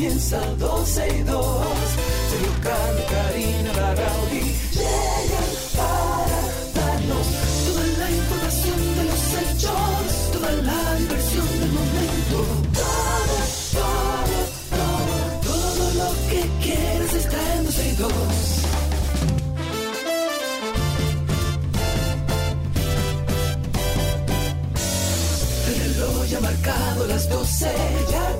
comienza 12 y 2. Sergio Carlos, Karina Larrauri llegan para darnos toda la información de los hechos, toda la diversión del momento. Todo, todo, todo, todo lo que quieres está en 12 y 2. El reloj ya ha marcado las 12, ya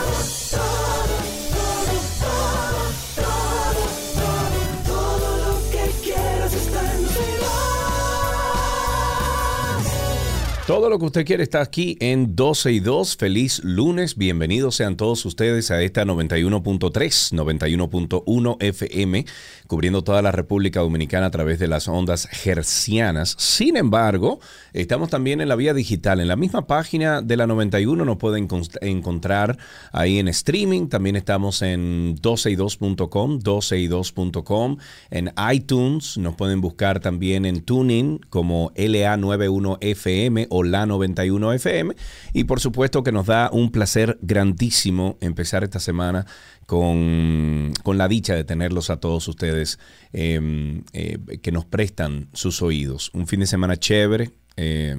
Todo lo que usted quiere está aquí en 12 y 2. Feliz lunes. Bienvenidos sean todos ustedes a esta 91.3, 91.1 FM, cubriendo toda la República Dominicana a través de las ondas hercianas. Sin embargo, estamos también en la vía digital. En la misma página de la 91 nos pueden encontrar ahí en streaming. También estamos en 12y2.com, 12y2.com, en iTunes. Nos pueden buscar también en TuneIn como LA91FM o La91FM. Y por supuesto que nos da un placer grandísimo empezar esta semana con, con la dicha de tenerlos a todos ustedes eh, eh, que nos prestan sus oídos. Un fin de semana chévere. eh,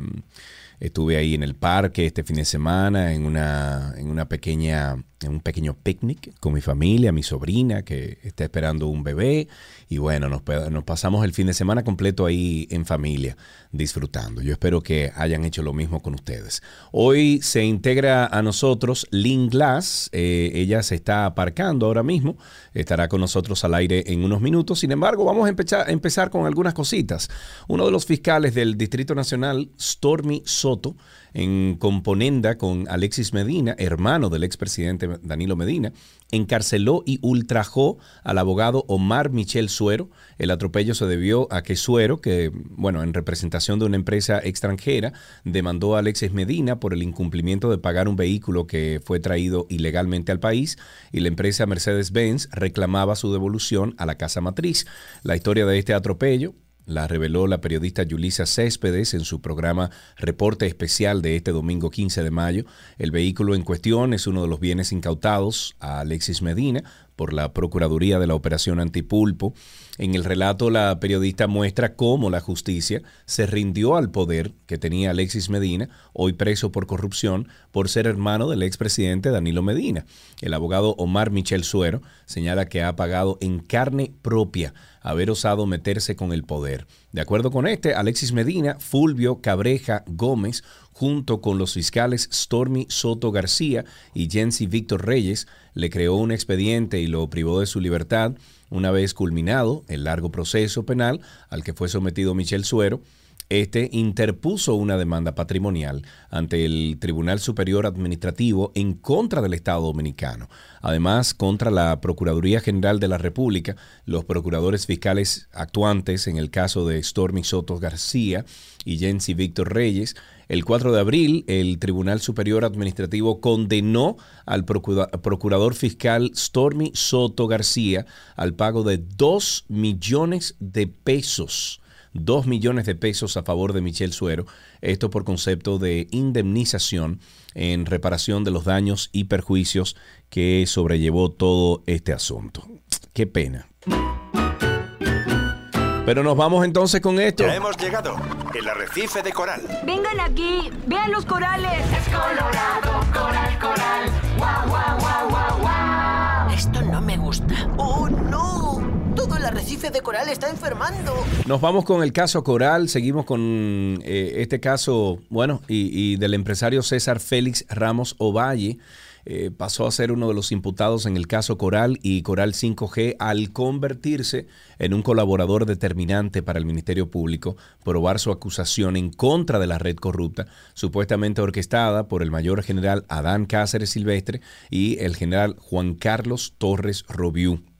Estuve ahí en el parque este fin de semana en una, en una pequeña, un pequeño picnic con mi familia, mi sobrina que está esperando un bebé y bueno, nos, pasamos el fin de semana completo ahí en familia disfrutando. Yo espero que hayan hecho lo mismo con ustedes. Hoy se integra a nosotros Lynn Glass, eh, ella se está aparcando ahora mismo, estará con nosotros al aire en unos minutos. Sin embargo, vamos a empezar, empezar con algunas cositas. Uno de los fiscales del Distrito Nacional, Stormy Soto, en componenda con Alexis Medina, hermano del expresidente Danilo Medina, encarceló y ultrajó al abogado Omar Michel Suero. El atropello se debió a que Suero, que, bueno, en representación de una empresa extranjera, demandó a Alexis Medina por el incumplimiento de pagar un vehículo que fue traído ilegalmente al país y la empresa Mercedes-Benz reclamaba su devolución a la casa matriz. La historia de este atropello la reveló la periodista Yulisa Céspedes en su programa Reporte Especial de este domingo 15 de mayo. El vehículo en cuestión es uno de los bienes incautados a Alexis Medina por la Procuraduría de la Operación Antipulpo. En el relato, la periodista muestra cómo la justicia se rindió al poder que tenía Alexis Medina, hoy preso por corrupción, por ser hermano del expresidente Danilo Medina. El abogado Omar Michel Suero señala que ha pagado en carne propia haber osado meterse con el poder. De acuerdo con este, Alexis Medina, Fulvio Cabreja Gómez, junto con los fiscales Stormy Soto García y Jensi Víctor Reyes, le creó un expediente y lo privó de su libertad una vez culminado el largo proceso penal al que fue sometido Michel Suero. Este interpuso una demanda patrimonial ante el Tribunal Superior Administrativo en contra del Estado Dominicano. Además, contra la Procuraduría General de la República, los procuradores fiscales actuantes en el caso de Stormy Soto García y Jensi Víctor Reyes. El 4 de abril, el Tribunal Superior Administrativo condenó al procura- procurador fiscal Stormy Soto García al pago de 2 millones de pesos 2 millones de pesos a favor de Michel Suero, esto por concepto de indemnización en reparación de los daños y perjuicios que sobrellevó todo este asunto. Qué pena. Pero nos vamos entonces con esto. Ya hemos llegado. El arrecife de coral. Vengan aquí, vean los corales. Es colorado, coral, coral. Guau, guau, guau, guau, guau. Esto no me gusta. ¡Oh, no! Todo el arrecife de coral está enfermando. Nos vamos con el caso Coral, seguimos con eh, este caso, bueno, y, del empresario César Félix Ramos Ovalle. eh, pasó a ser uno de los imputados en el caso Coral y Coral 5G al convertirse en un colaborador determinante para el Ministerio Público, probar su acusación en contra de la red corrupta, supuestamente orquestada por el mayor general Adán Cáceres Silvestre y el general Juan Carlos Torres Robiú.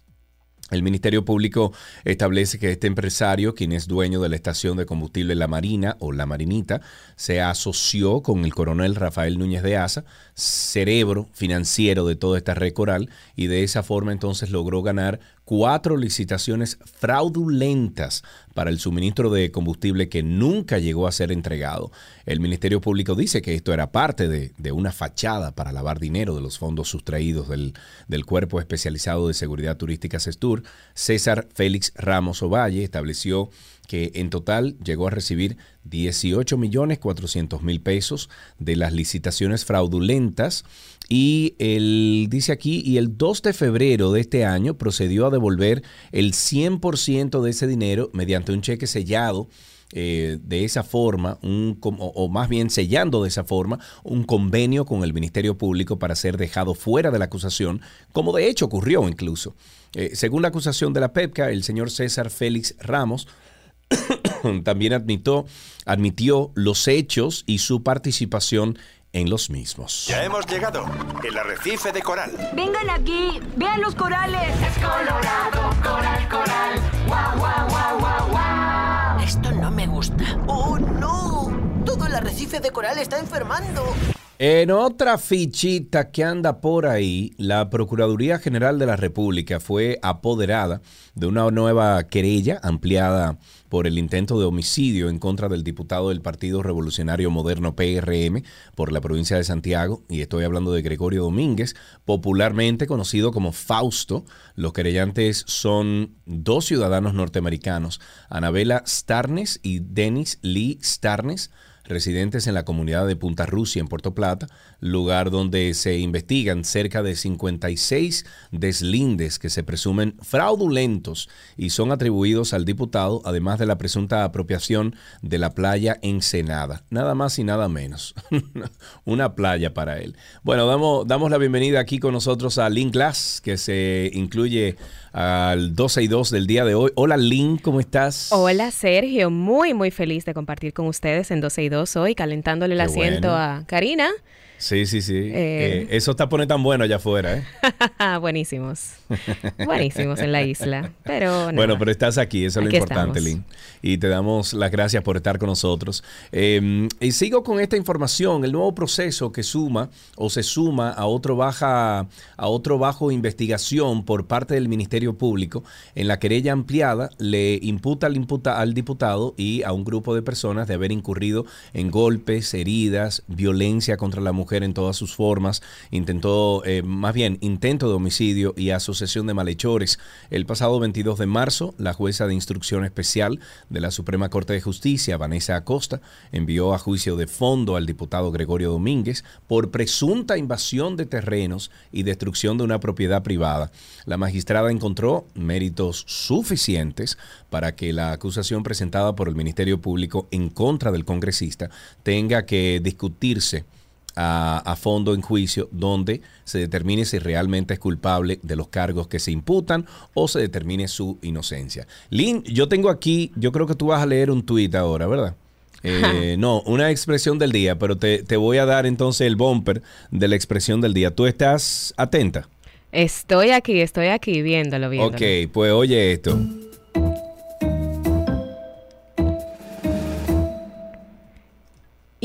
El Ministerio Público establece que este empresario, quien es dueño de la estación de combustible La Marina o La Marinita, se asoció con el coronel Rafael Núñez de Asa, cerebro financiero de toda esta red coral, y de esa forma entonces logró ganar cuatro licitaciones fraudulentas para el suministro de combustible que nunca llegó a ser entregado. El Ministerio Público dice que esto era parte de, de una fachada para lavar dinero de los fondos sustraídos del, del Cuerpo Especializado de Seguridad Turística CESTUR. César Félix Ramos Ovalle estableció que en total llegó a recibir 18 millones 400 mil pesos de las licitaciones fraudulentas y él dice aquí, y el 2 de febrero de este año procedió a devolver el 100% de ese dinero mediante un cheque sellado eh, de esa forma, un, o, o, más bien sellando de esa forma, un convenio con el Ministerio Público para ser dejado fuera de la acusación, como de hecho ocurrió incluso. Eh, según la acusación de la PEPCA, el señor César Félix Ramos también admitió, admitió los hechos y su participación en los mismos. Ya hemos llegado, el arrecife de coral. Vengan aquí, vean los corales. Es colorado, coral, coral. Guau, guau, guau, guau, guau. Esto no me gusta. ¡Oh, no! Todo el arrecife de coral está enfermando. En otra fichita que anda por ahí, la Procuraduría General de la República fue apoderada de una nueva querella ampliada por el intento de homicidio en contra del diputado del Partido Revolucionario Moderno PRM por la provincia de Santiago, y estoy hablando de Gregorio Domínguez, popularmente conocido como Fausto. Los querellantes son dos ciudadanos norteamericanos, Anabela Starnes y Dennis Lee Starnes residentes en la comunidad de Punta Rusia, en Puerto Plata, lugar donde se investigan cerca de 56 deslindes que se presumen fraudulentos y son atribuidos al diputado, además de la presunta apropiación de la playa Ensenada. Nada más y nada menos. Una playa para él. Bueno, damos, damos la bienvenida aquí con nosotros a Lynn Glass, que se incluye al 12 y 2 del día de hoy. Hola Lynn, ¿cómo estás? Hola Sergio, muy muy feliz de compartir con ustedes en 12 y 2 hoy, calentándole el Qué asiento bueno. a Karina. Sí, sí, sí. Eh. Eh, eso está pone tan bueno allá afuera, ¿eh? Buenísimos. Buenísimos en la isla. Pero. Bueno, pero estás aquí, eso es Aquí lo importante, estamos. Lynn. Y te damos las gracias por estar con nosotros. Eh, y sigo con esta información, el nuevo proceso que suma o se suma a otro baja, a otro bajo investigación por parte del Ministerio Público. En la querella ampliada le imputa al, imputa al diputado y a un grupo de personas de haber incurrido en golpes, heridas, violencia contra la mujer en todas sus formas, intentó, eh, más bien, intento de homicidio y asociación de malhechores. El pasado 22 de marzo, la jueza de instrucción especial de la Suprema Corte de Justicia, Vanessa Acosta, envió a juicio de fondo al diputado Gregorio Domínguez por presunta invasión de terrenos y destrucción de una propiedad privada. La magistrada encontró méritos suficientes para que la acusación presentada por el Ministerio Público en contra del congresista tenga que discutirse a, a, fondo en juicio donde se determine si realmente es culpable de los cargos que se imputan o se determine su inocencia. Lynn, yo tengo aquí, yo creo que tú vas a leer un tuit ahora, ¿verdad? Eh, no, una expresión del día, pero te, te, voy a dar entonces el bumper de la expresión del día. ¿Tú estás atenta? Estoy aquí, estoy aquí viéndolo, viéndolo. Ok, pues oye esto.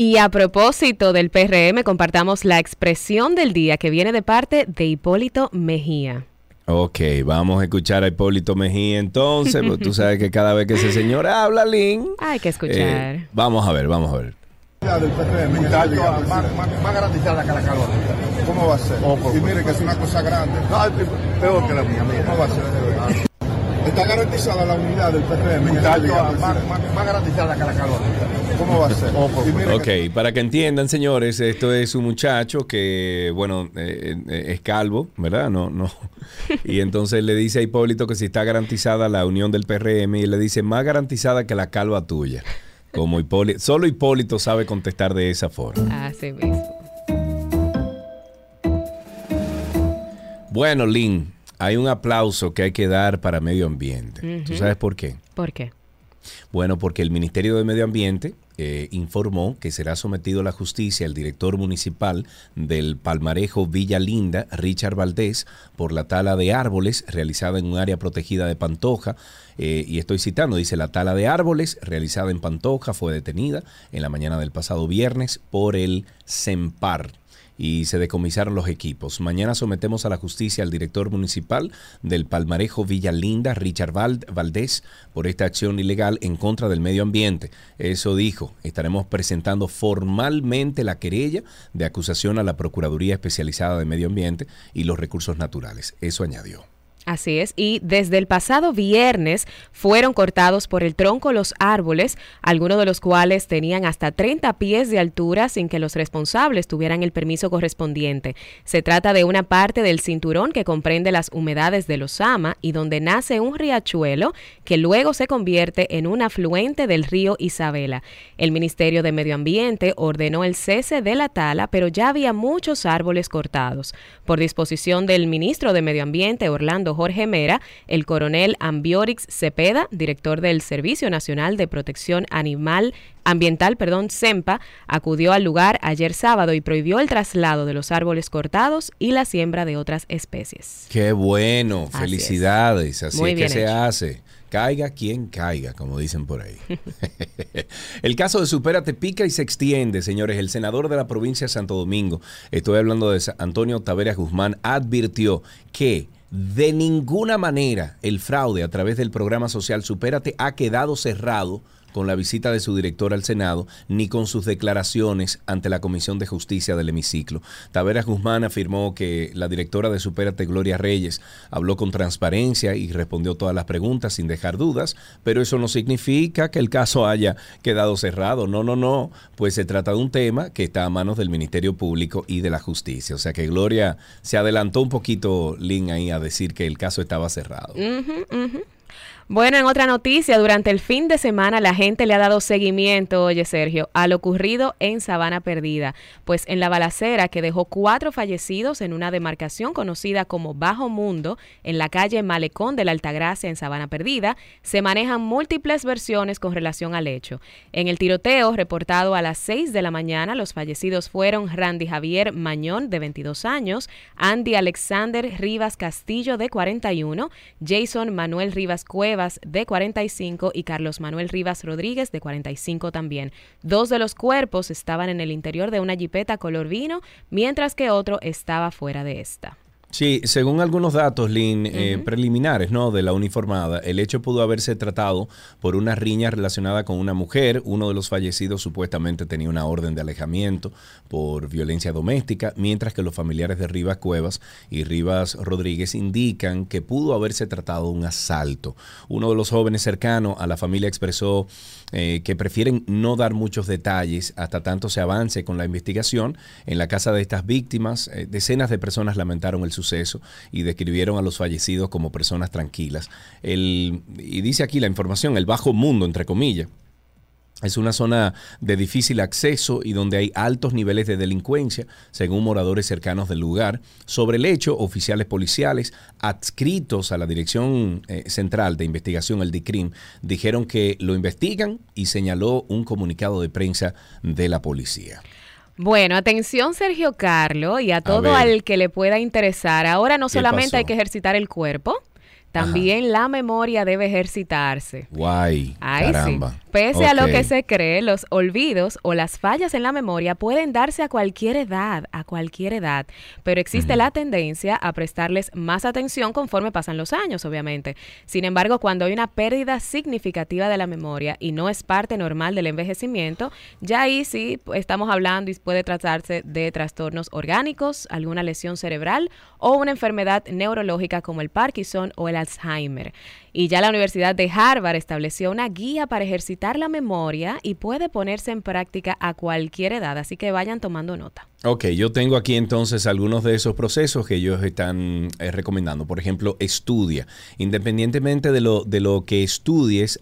Y a propósito del PRM, compartamos la expresión del día que viene de parte de Hipólito Mejía. Ok, vamos a escuchar a Hipólito Mejía entonces, porque tú sabes que cada vez que ese señor habla, Lynn. Hay que escuchar. Eh, vamos a ver, vamos a ver. del PRM, que más, garantizada que la calor. ¿Cómo va a ser? Y mire que es una cosa grande. No, peor que la mía, mira. ¿Cómo va a ser? Está garantizada la unidad del PRM. más, más, más, garantizada que la calor. ¿Cómo va a ser? Oh, ok, que... para que entiendan, señores, esto es un muchacho que, bueno, eh, eh, es calvo, ¿verdad? No, no. Y entonces le dice a Hipólito que si está garantizada la unión del PRM y le dice más garantizada que la calva tuya. Como Hipólito, solo Hipólito sabe contestar de esa forma. Así mismo. Bueno, Lynn, hay un aplauso que hay que dar para medio ambiente. Uh -huh. ¿Tú sabes por qué? ¿Por qué? Bueno, porque el Ministerio de Medio Ambiente eh, informó que será sometido a la justicia el director municipal del Palmarejo Villa Linda, Richard Valdés, por la tala de árboles realizada en un área protegida de Pantoja. Eh, y estoy citando, dice, la tala de árboles realizada en Pantoja fue detenida en la mañana del pasado viernes por el CEMPAR y se decomisaron los equipos. Mañana sometemos a la justicia al director municipal del Palmarejo Villa Linda, Richard Valdés, por esta acción ilegal en contra del medio ambiente. Eso dijo, estaremos presentando formalmente la querella de acusación a la Procuraduría Especializada de Medio Ambiente y los Recursos Naturales. Eso añadió. Así es, y desde el pasado viernes fueron cortados por el tronco los árboles, algunos de los cuales tenían hasta 30 pies de altura sin que los responsables tuvieran el permiso correspondiente. Se trata de una parte del cinturón que comprende las humedades de los Sama y donde nace un riachuelo que luego se convierte en un afluente del río Isabela. El Ministerio de Medio Ambiente ordenó el cese de la tala, pero ya había muchos árboles cortados. Por disposición del ministro de Medio Ambiente, Orlando Jorge Mera, el coronel Ambiorix Cepeda, director del Servicio Nacional de Protección Animal Ambiental, perdón, SEMPA, acudió al lugar ayer sábado y prohibió el traslado de los árboles cortados y la siembra de otras especies. Qué bueno, felicidades, así es que se hace. Caiga quien caiga, como dicen por ahí. el caso de Supérate pica y se extiende, señores. El senador de la provincia de Santo Domingo, estoy hablando de Antonio Taveras Guzmán, advirtió que de ninguna manera el fraude a través del programa social Supérate ha quedado cerrado con la visita de su director al Senado ni con sus declaraciones ante la Comisión de Justicia del hemiciclo. Taveras Guzmán afirmó que la directora de Supérate, Gloria Reyes, habló con transparencia y respondió todas las preguntas sin dejar dudas, pero eso no significa que el caso haya quedado cerrado. No, no, no, pues se trata de un tema que está a manos del Ministerio Público y de la Justicia. O sea que Gloria se adelantó un poquito, Lynn, ahí a decir que el caso estaba cerrado. Bueno, en otra noticia, durante el fin de semana la gente le ha dado seguimiento, oye Sergio, a lo ocurrido en Sabana Perdida, pues en la balacera que dejó cuatro fallecidos en una demarcación conocida como Bajo Mundo, en la calle Malecón de la Altagracia en Sabana Perdida, se manejan múltiples versiones con relación al hecho. En el tiroteo reportado a las 6 de la mañana, los fallecidos fueron Randy Javier Mañón, de 22 años, Andy Alexander Rivas Castillo, de 41, Jason Manuel Rivas Cueva, de 45 y Carlos Manuel Rivas Rodríguez de 45 también. Dos de los cuerpos estaban en el interior de una jipeta color vino, mientras que otro estaba fuera de esta. Sí, según algunos datos, eh, preliminares, ¿no? De la uniformada, el hecho pudo haberse tratado por una riña relacionada con una mujer. Uno de los fallecidos supuestamente tenía una orden de alejamiento por violencia doméstica, mientras que los familiares de Rivas Cuevas y Rivas Rodríguez indican que pudo haberse tratado un asalto. Uno de los jóvenes cercanos a la familia expresó eh, que prefieren no dar muchos detalles hasta tanto se avance con la investigación. En la casa de estas víctimas, eh, decenas de personas lamentaron el suceso y describieron a los fallecidos como personas tranquilas. El, y dice aquí la información, el bajo mundo, entre comillas es una zona de difícil acceso y donde hay altos niveles de delincuencia, según moradores cercanos del lugar. Sobre el hecho, oficiales policiales adscritos a la Dirección eh, Central de Investigación, el DICRIM, dijeron que lo investigan y señaló un comunicado de prensa de la policía. Bueno, atención Sergio Carlo y a todo al que le pueda interesar. Ahora no solamente hay que ejercitar el cuerpo, también la memoria debe ejercitarse. Guay. caramba. Pese a lo que se cree, los olvidos o las fallas en la memoria pueden darse a cualquier edad, a cualquier edad, pero existe la tendencia a prestarles más atención conforme pasan los años, obviamente. Sin embargo, cuando hay una pérdida significativa de la memoria y no es parte normal del envejecimiento, ya ahí sí estamos hablando y puede tratarse de trastornos orgánicos, alguna lesión cerebral o una enfermedad neurológica como el Parkinson o el Alzheimer. Y ya la Universidad de Harvard estableció una guía para ejercitar la memoria y puede ponerse en práctica a cualquier edad, así que vayan tomando nota. Ok, yo tengo aquí entonces algunos de esos procesos que ellos están eh, recomendando. Por ejemplo, estudia. Independientemente de lo, de lo que estudies,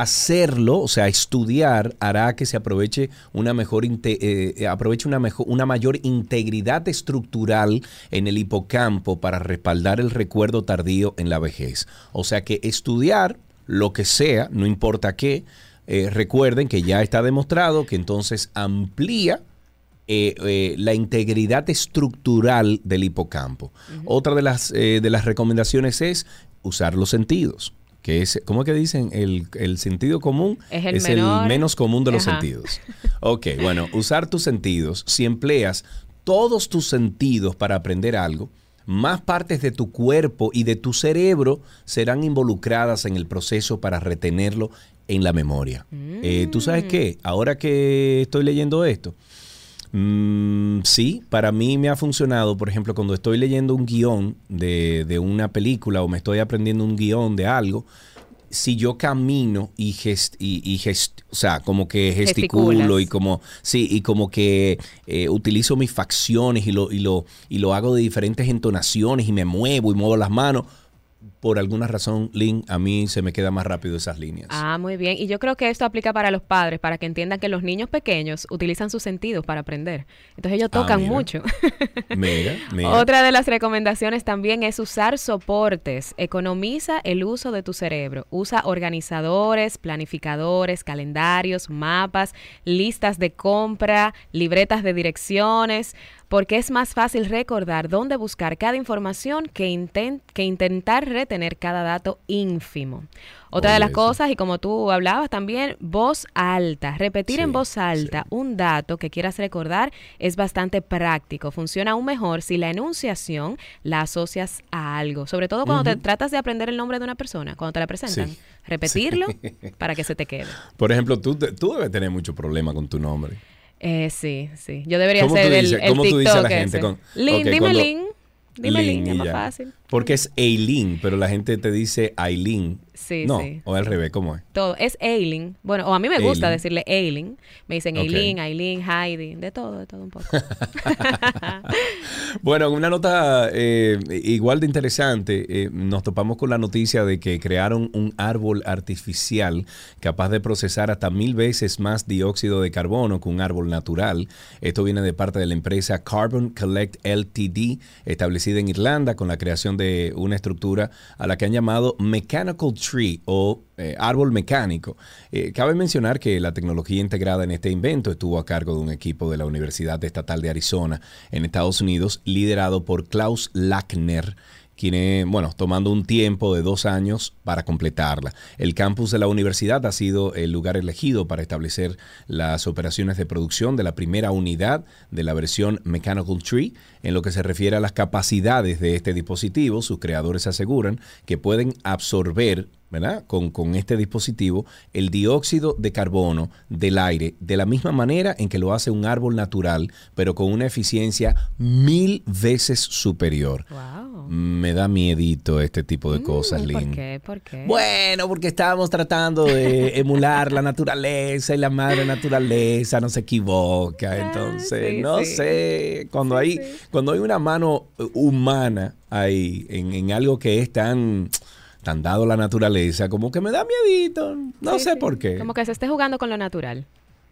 hacerlo, o sea, estudiar, hará que se aproveche una mejor eh, eh, aproveche una mejor, una mayor integridad estructural en el hipocampo para respaldar el recuerdo tardío en la vejez. O sea que estudiar lo que sea, no importa qué, eh, recuerden que ya está demostrado que entonces amplía eh, eh, la integridad estructural del hipocampo. Otra de las, eh, de las recomendaciones es usar los sentidos. Que es, ¿Cómo es que dicen? El, el sentido común Es el menor. menos común de los Ajá. sentidos. Ok, bueno, usar tus sentidos, si empleas todos tus sentidos para aprender algo, más partes de tu cuerpo y de tu cerebro serán involucradas en el proceso para retenerlo en la memoria. Eh, ¿Tú sabes qué? Ahora que estoy leyendo esto, Mm, sí, para mí me ha funcionado, por ejemplo, cuando estoy leyendo un guion de, de una película o me estoy aprendiendo un guion de algo, si yo camino y, gest, y, y gest- o sea, como que gesticulo Gesticulas. y como, sí, y como que eh, utilizo mis facciones y lo, y, lo, y lo hago de diferentes entonaciones y me muevo y muevo las manos, por alguna razón, Lynn, a mí se me queda más rápido esas líneas. Ah, muy bien. Y yo creo que esto aplica para los padres, para que entiendan que los niños pequeños utilizan sus sentidos para aprender. Entonces ellos Ah, tocan mira. mucho. Mira, mira. Otra de las recomendaciones también es usar soportes. Economiza el uso de tu cerebro. Usa organizadores, planificadores, calendarios, mapas, listas de compra, libretas de direcciones, porque es más fácil recordar dónde buscar cada información que, inten- que intentar retener cada dato ínfimo. Otra de las eso. cosas, y como tú hablabas también, voz alta. Repetir en voz alta un dato que quieras recordar es bastante práctico. Funciona aún mejor si la enunciación la asocias a algo. Sobre todo cuando te tratas de aprender el nombre de una persona, cuando te la presentan. Sí. Repetirlo para que se te quede. Por ejemplo, tú, tú debes tener mucho problema con tu nombre. Eh, sí, sí. Yo debería ¿Cómo ser el, el cómo tú dices a la gente con- Lin, dime cuando- Lin. Dime Lin, Lin es más fácil. Porque es Eileen, pero la gente te dice Aileen. Sí, no, sí, o al sí. revés, ¿cómo es? Todo. Es Aileen. Bueno, o a mí me gusta Aileen. decirle Aileen. Me dicen Ok. Aileen, Aileen, Heidi. De todo, de todo un poco. Bueno, una nota eh, igual de interesante, eh, nos topamos con la noticia de que crearon un árbol artificial capaz de procesar hasta mil veces más dióxido de carbono que un árbol natural. Esto viene de parte de la empresa Carbon Collect LTD, establecida en Irlanda con la creación de una estructura a la que han llamado Mechanical O eh, árbol mecánico. Eh, cabe mencionar que la tecnología integrada en este invento estuvo a cargo de un equipo de la Universidad Estatal de Arizona en Estados Unidos, liderado por Klaus Lackner, bueno, tomando un tiempo de dos años para completarla. El campus de la universidad ha sido el lugar elegido para establecer las operaciones de producción de la primera unidad de la versión Mechanical Tree. En lo que se refiere a las capacidades de este dispositivo, sus creadores aseguran que pueden absorber ¿verdad? Con, con este dispositivo el dióxido de carbono del aire de la misma manera en que lo hace un árbol natural, pero con una eficiencia mil veces superior. wow. Me da miedito este tipo de cosas, Mm, ¿Por Lynn. qué? ¿Por qué? Bueno, porque estábamos tratando de emular la naturaleza y la madre naturaleza no se equivoca. Entonces, sí, no sí. sé, cuando hay, cuando hay una mano eh, humana ahí en, en algo que es tan, tan dado la naturaleza, como que me da miedito. No Sí, sé sí. por qué. Como que se esté jugando con lo natural.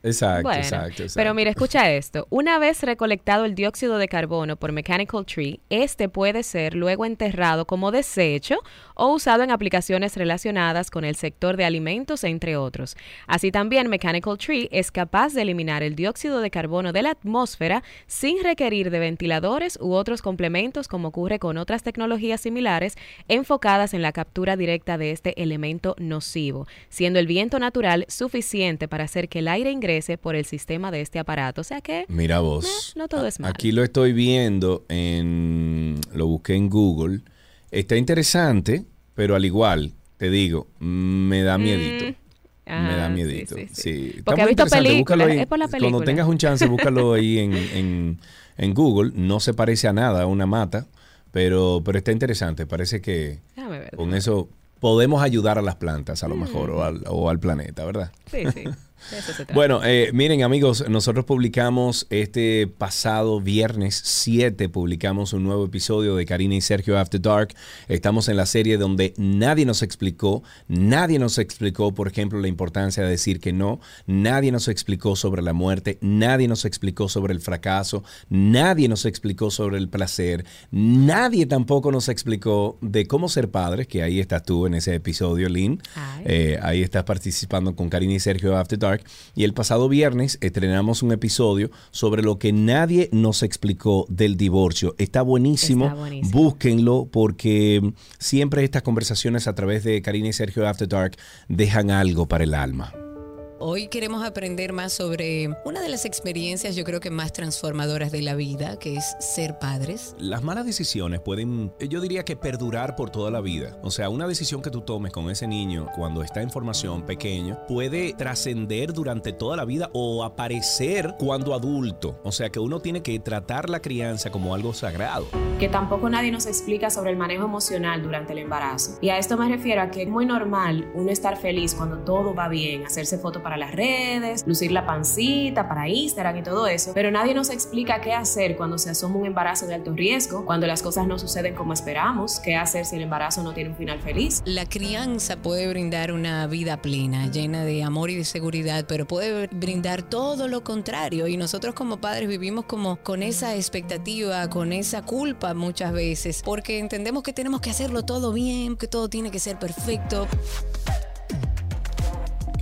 Exacto, Bueno, exacto, exacto. pero mira, escucha esto. Una vez recolectado el dióxido de carbono por Mechanical Tree, este puede ser luego enterrado como desecho o usado en aplicaciones relacionadas con el sector de alimentos, entre otros. Así también Mechanical Tree es capaz de eliminar el dióxido de carbono de la atmósfera sin requerir de ventiladores u otros complementos como ocurre con otras tecnologías similares enfocadas en la captura directa de este elemento nocivo, siendo el viento natural suficiente para hacer que el aire ingrese por el sistema de este aparato. O sea que Mira vos. No todo es malo. Aquí lo estoy viendo en. Lo busqué en Google. Está interesante, pero al igual, te digo, me da miedito. me da Ah, sí, miedito. sí, Sí, sí. Está Porque muy he visto interesante, búscalo películas, ahí. es por la Cuando tengas un chance, búscalo ahí en, en- en Google. No se parece a nada, a una mata, pero, pero está interesante. Parece que ver. con eso podemos ayudar a las plantas, a lo mejor, o al, o al planeta, ¿verdad? Sí, sí. Bueno, eh, miren amigos, nosotros publicamos este pasado viernes 7, publicamos un nuevo episodio de Karina y Sergio After Dark. Estamos en la serie donde nadie nos explicó, nadie nos explicó, por ejemplo, la importancia de decir que no, nadie nos explicó sobre la muerte, nadie nos explicó sobre el fracaso, nadie nos explicó sobre el placer, nadie tampoco nos explicó de cómo ser padres, que ahí estás tú en ese episodio, Lynn. Eh, ahí estás participando con Karina y Sergio After Dark. Y el pasado viernes estrenamos un episodio sobre lo que nadie nos explicó del divorcio. Está buenísimo. Está buenísimo. Búsquenlo porque siempre estas conversaciones a través de Karina y Sergio After Dark dejan algo para el alma. Hoy queremos aprender más sobre una de las experiencias yo creo que más transformadoras de la vida, que es ser padres. Las malas decisiones pueden, yo diría que perdurar por toda la vida. O sea, una decisión que tú tomes con ese niño cuando está en formación pequeño puede trascender durante toda la vida o aparecer cuando adulto. O sea, que uno tiene que tratar la crianza como algo sagrado. que tampoco nadie nos explica sobre el manejo emocional durante el embarazo. Y a esto me refiero a que es muy normal uno estar feliz cuando todo va bien, hacerse fotos para las redes, lucir la pancita para Instagram y todo eso, pero nadie nos explica qué hacer cuando se asoma un embarazo de alto riesgo, cuando las cosas no suceden como esperamos, qué hacer si el embarazo no tiene un final feliz. La crianza puede brindar una vida plena, llena de amor y de seguridad, pero puede brindar todo lo contrario. Y nosotros como padres vivimos como con esa expectativa, con esa culpa muchas veces, porque entendemos que tenemos que hacerlo todo bien, que todo tiene que ser perfecto.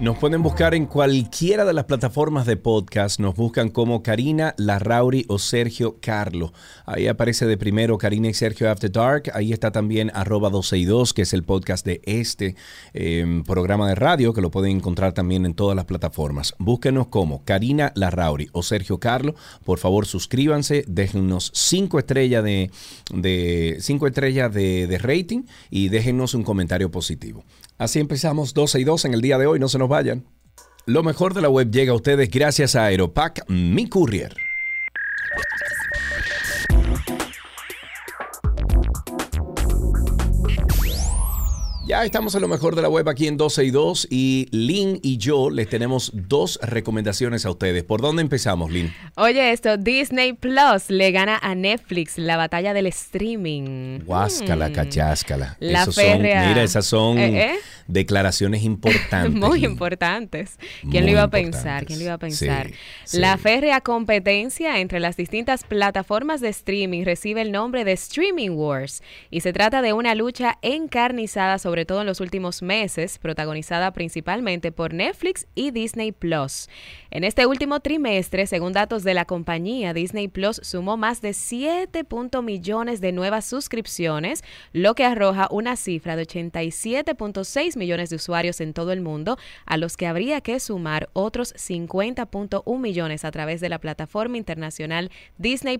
Nos pueden buscar en cualquiera de las plataformas de podcast. Nos buscan como Karina Larrauri o Sergio Carlo. Ahí aparece de primero Karina y Sergio After Dark. Ahí está también arroba 262, que es el podcast de este eh, programa de radio, que lo pueden encontrar también en todas las plataformas. Búsquenos como Karina Larrauri o Sergio Carlo. Por favor, suscríbanse, déjennos cinco estrellas de, de, cinco estrellas de, de rating y déjennos un comentario positivo. Así empezamos 12 y 2 en el día de hoy, no se nos vayan. Lo mejor de la web llega a ustedes gracias a Aeropack Mi Courier. Ya estamos en lo mejor de la web aquí en 12 y 2 y Lynn y yo les tenemos dos recomendaciones a ustedes. ¿Por dónde empezamos, Lynn? Oye, esto, Disney Plus le gana a Netflix la batalla del streaming. Guáscala, Mm. cacháscala. La Esos son- mira, esas son Eh, eh. declaraciones importantes. Muy Lynn. importantes. ¿Quién Muy lo iba a pensar? ¿Quién lo iba a pensar? Sí, sí. La férrea competencia entre las distintas plataformas de streaming recibe el nombre de Streaming Wars y se trata de una lucha encarnizada, sobre todo en los últimos meses, protagonizada principalmente por Netflix y Disney Plus. En este último trimestre, según datos de la compañía, Disney Plus sumó más de 7 punto millones de nuevas suscripciones, lo que arroja una cifra de 87.6 millones de usuarios en todo el mundo, a los que habría que sumar otros 50.1 millones a través de la plataforma internacional Disney.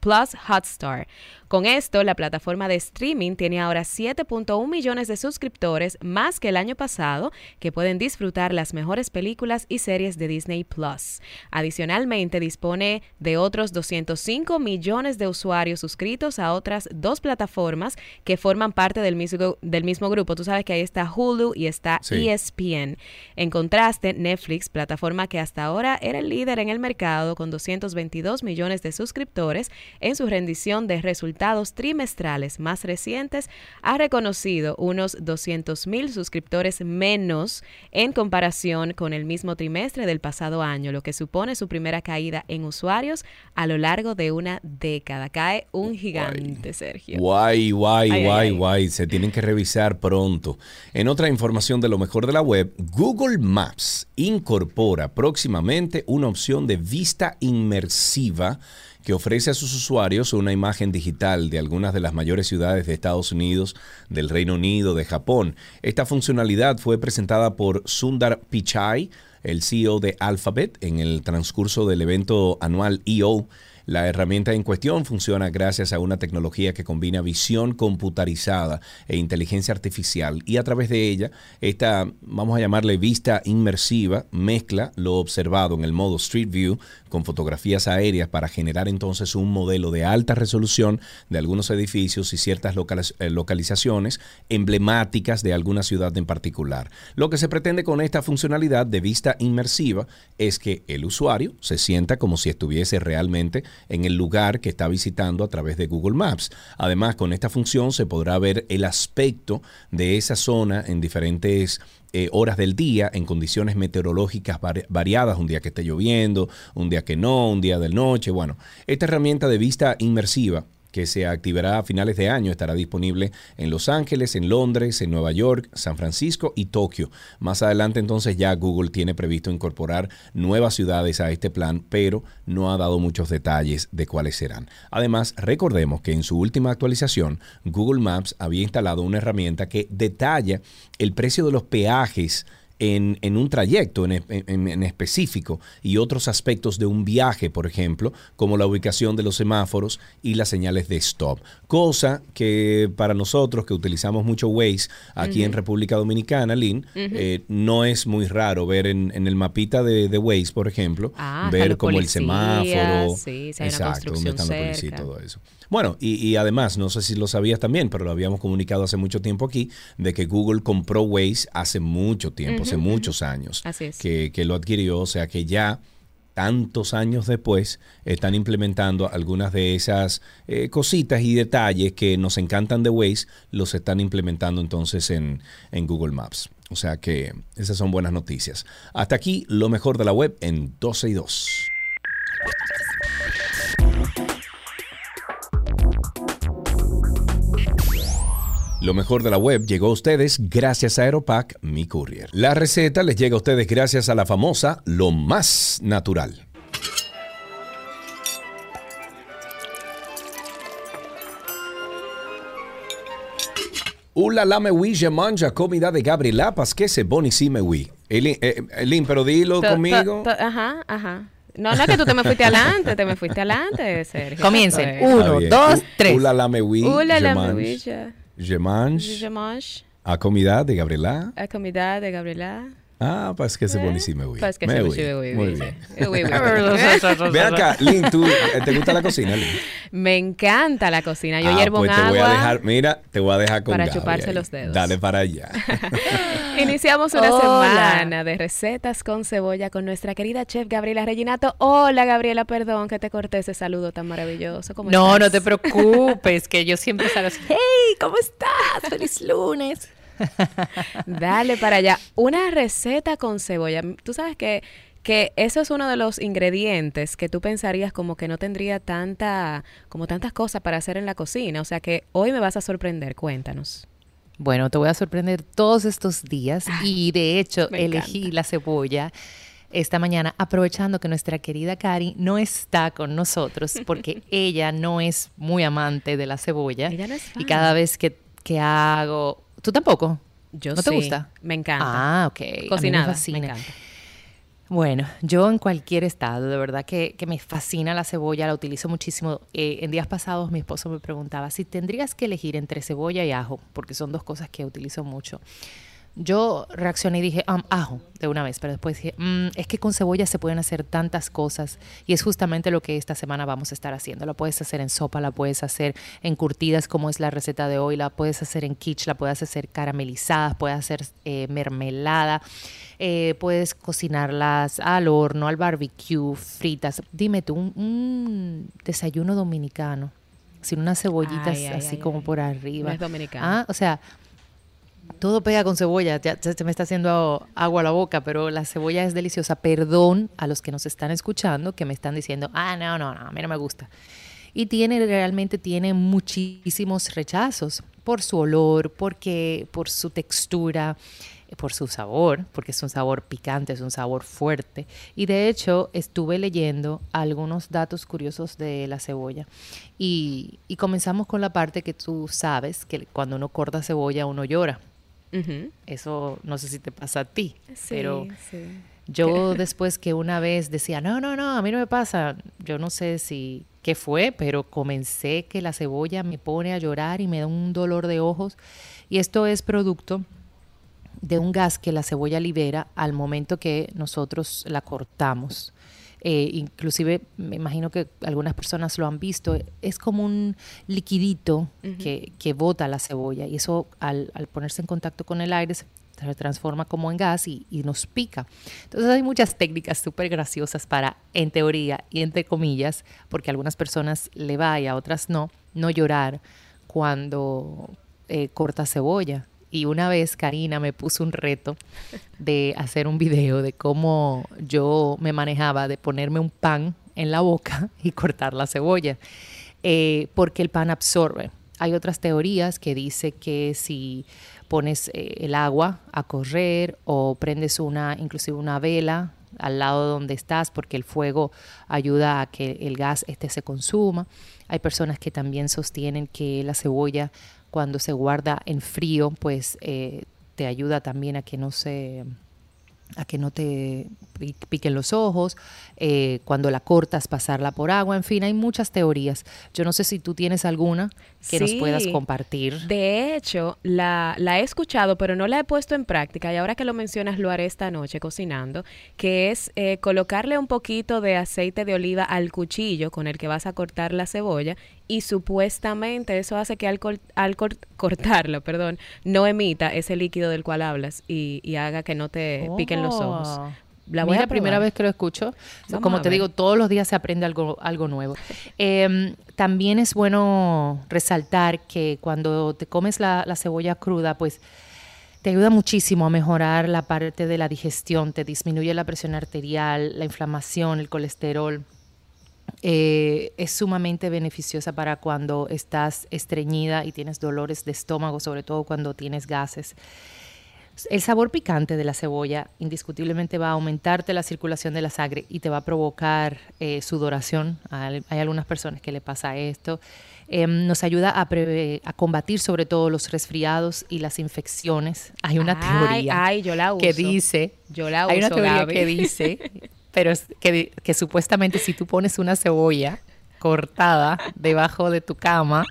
Plus Hotstar. Con esto, la plataforma de streaming tiene ahora 7.1 millones de suscriptores, más que el año pasado, que pueden disfrutar las mejores películas y series de Disney Plus. Adicionalmente, dispone de otros 205 millones de usuarios suscritos a otras dos plataformas que forman parte del mismo, del mismo grupo. Tú sabes que ahí está Hulu y está Sí. ESPN. En contraste, Netflix, plataforma que hasta ahora era el líder en el mercado con 222 millones de suscriptores, en su rendición de resultados trimestrales más recientes, ha reconocido unos 200 mil suscriptores menos en comparación con el mismo trimestre del pasado año, lo que supone su primera caída en usuarios a lo largo de una década. Cae un gigante, Sergio. Guay, guay, Ay, ay, guay, ay. guay. Se tienen que revisar pronto. En otra información de lo mejor de la web, Google Maps incorpora próximamente una opción de vista inmersiva que ofrece a sus usuarios una imagen digital de algunas de las mayores ciudades de Estados Unidos, del Reino Unido, de Japón. Esta funcionalidad fue presentada por Sundar Pichai, el CEO de Alphabet, en el transcurso del evento anual EO La herramienta en cuestión funciona gracias a una tecnología que combina visión computarizada e inteligencia artificial y a través de ella, esta, vamos a llamarle vista inmersiva, mezcla lo observado en el modo Street View con fotografías aéreas para generar entonces un modelo de alta resolución de algunos edificios y ciertas eh, localizaciones emblemáticas de alguna ciudad en particular. Lo que se pretende con esta funcionalidad de vista inmersiva es que el usuario se sienta como si estuviese realmente en el lugar que está visitando a través de Google Maps. Además, con esta función se podrá ver el aspecto de esa zona en diferentes eh, horas del día en condiciones meteorológicas vari- variadas, un día que esté lloviendo, un día que no, un día de noche. Bueno, esta herramienta de vista inmersiva que se activará a finales de año, estará disponible en Los Ángeles, en Londres, en Nueva York, San Francisco y Tokio. Más adelante entonces ya Google tiene previsto incorporar nuevas ciudades a este plan, pero no ha dado muchos detalles de cuáles serán. Además, recordemos que en su última actualización, Google Maps había instalado una herramienta que detalla el precio de los peajes en, en un trayecto en, en- en específico y otros aspectos de un viaje, por ejemplo, como la ubicación de los semáforos y las señales de stop. Cosa que para nosotros que utilizamos mucho Waze aquí en. República Dominicana, Lynn, eh, no es muy raro ver en, el mapita de, de Waze, por ejemplo, Ah, ver como el semáforo. sí, si hay una exacto, dónde están los policías y todo eso. Bueno, y, y además, no sé si lo sabías también, pero lo habíamos comunicado hace mucho tiempo aquí, de que Google compró Waze hace mucho tiempo, hace muchos años, Así es. que, que lo adquirió, o sea que ya tantos años después están implementando algunas de esas eh, cositas y detalles que nos encantan de Waze, los están implementando entonces en, en Google Maps. O sea que esas son buenas noticias. Hasta aquí lo mejor de la web en 12 y 2. Lo mejor de la web llegó a ustedes gracias a Aeropack, mi courier. La receta les llega a ustedes gracias a la famosa Lo Más Natural. Ula la me oui, je manja comida de Gabriela Pasquese bonissime oui. Elin, eh, Elin, pero dilo conmigo. ajá, ajá. No, no es que tú te me fuiste adelante, te me fuiste adelante, Sergio. Comiencen. Uno, dos, tres. Ula la me oui, Ula je la mange- maravilla. Je mange Je mange a comida de Gabriela. la comida de Gabriela. Ah, Pasquese bonissime oui. Pasquese Me bonissime oui. oui, Muy oui, bien. Ve acá, Lin, ¿tú, eh, ¿te gusta la cocina, Lin? Me encanta la cocina. Yo Ah, hiervo pues un te voy a dejar, mira, te voy a dejar con para Gaby chuparse ahí. los dedos. Dale para allá. Iniciamos una Hola. semana de recetas con cebolla con nuestra querida chef Gabriela Reginato. Hola Gabriela, perdón que te corté ese saludo tan maravilloso. ¿Cómo No, estás? no te preocupes, que yo siempre salgo así, hey, ¿cómo estás? Feliz lunes. Dale para allá. Una receta con cebolla. Tú sabes que, que eso es uno de los ingredientes que tú pensarías como que no tendría tanta, como tantas cosas para hacer en la cocina. O sea que hoy me vas a sorprender. Cuéntanos. Bueno, te voy a sorprender todos estos días y de hecho me elegí la cebolla esta mañana aprovechando que nuestra querida Cari no está con nosotros porque ella no es muy amante de la cebolla Ella no es y cada vez que, que hago... ¿Tú tampoco? Yo ¿No te gusta? Me encanta. Ah, ok. Me Cocinada. Me, encanta. Bueno, yo en cualquier estado, de verdad que, que me fascina la cebolla, la utilizo muchísimo. Eh, en días pasados mi esposo me preguntaba si tendrías que elegir entre cebolla y ajo, porque son dos cosas que utilizo mucho. Yo reaccioné y dije, "Am, ajo, de una vez, pero después dije, "Mm, es que con cebolla se pueden hacer tantas cosas y es justamente lo que esta semana vamos a estar haciendo. La puedes hacer en sopa, la puedes hacer en curtidas, como es la receta de hoy, la puedes hacer en quiche, la puedes hacer caramelizadas, puedes hacer eh, mermelada, eh, puedes cocinarlas al horno, al barbecue, fritas. Dime tú, un, un desayuno dominicano, sin unas cebollitas Ay, ay, así ay, como por arriba. No es dominicano. Ah, o sea, todo pega con cebolla, ya se me está haciendo agua a la boca, pero la cebolla es deliciosa. Perdón a los que nos están escuchando que me están diciendo, ah, no, no, no, a mí no me gusta. Y tiene, realmente tiene muchísimos rechazos por su olor, porque, por su textura, por su sabor, porque es un sabor picante, es un sabor fuerte. Y de hecho estuve leyendo algunos datos curiosos de la cebolla. Y, y comenzamos con la parte que tú sabes, que cuando uno corta cebolla uno llora. Eso no sé si te pasa a ti, Sí, pero sí. yo después que una vez decía, no, no, no, a mí no me pasa, yo no sé si qué fue, pero comencé que la cebolla me pone a llorar y me da un dolor de ojos. Y esto es producto de un gas que la cebolla libera al momento que nosotros la cortamos. Eh, inclusive me imagino que algunas personas lo han visto, es como un liquidito que, que bota la cebolla y eso al, al, ponerse en contacto con el aire se transforma como en gas y, y nos pica. Entonces hay muchas técnicas súper graciosas para, en teoría y entre comillas, porque a algunas personas le va y a otras no, no llorar cuando eh, corta cebolla. Y una vez Karina me puso un reto de hacer un video de cómo yo me manejaba de ponerme un pan en la boca y cortar la cebolla, eh, porque el pan absorbe. Hay otras teorías que dice que si pones eh, el agua a correr o prendes una, inclusive una vela al lado donde estás porque el fuego ayuda a que el gas este se consuma. Hay personas que también sostienen que la cebolla cuando se guarda en frío, pues eh, te ayuda también a que no se a que no te piquen los ojos, eh, cuando la cortas pasarla por agua, en fin, hay muchas teorías. Yo no sé si tú tienes alguna que nos puedas compartir. De hecho, la, la, he escuchado, pero no la he puesto en práctica y ahora que lo mencionas lo haré esta noche cocinando, que es eh, colocarle un poquito de aceite de oliva al cuchillo con el que vas a cortar la cebolla y supuestamente eso hace que al, al cortarlo, perdón, no emita ese líquido del cual hablas y, y haga que no te piquen los ojos. Oh. La voy primera vez que lo escucho. Como te digo, todos los días se aprende algo, algo nuevo. Eh, también es bueno resaltar que cuando te comes la, la, cebolla cruda, pues te ayuda muchísimo a mejorar la parte de la digestión, te disminuye la presión arterial, la inflamación, el colesterol. Eh, es sumamente beneficiosa para cuando estás estreñida y tienes dolores de estómago, sobre todo cuando tienes gases. El sabor picante de la cebolla indiscutiblemente va a aumentarte la circulación de la sangre y te va a provocar eh, sudoración. Hay, algunas personas que le pasa esto. Eh, nos ayuda a, a, combatir sobre todo los resfriados y las infecciones. Hay una teoría ay, yo la uso. que dice, yo la uso, hay una teoría que dice pero que supuestamente si tú pones una cebolla cortada debajo de tu cama,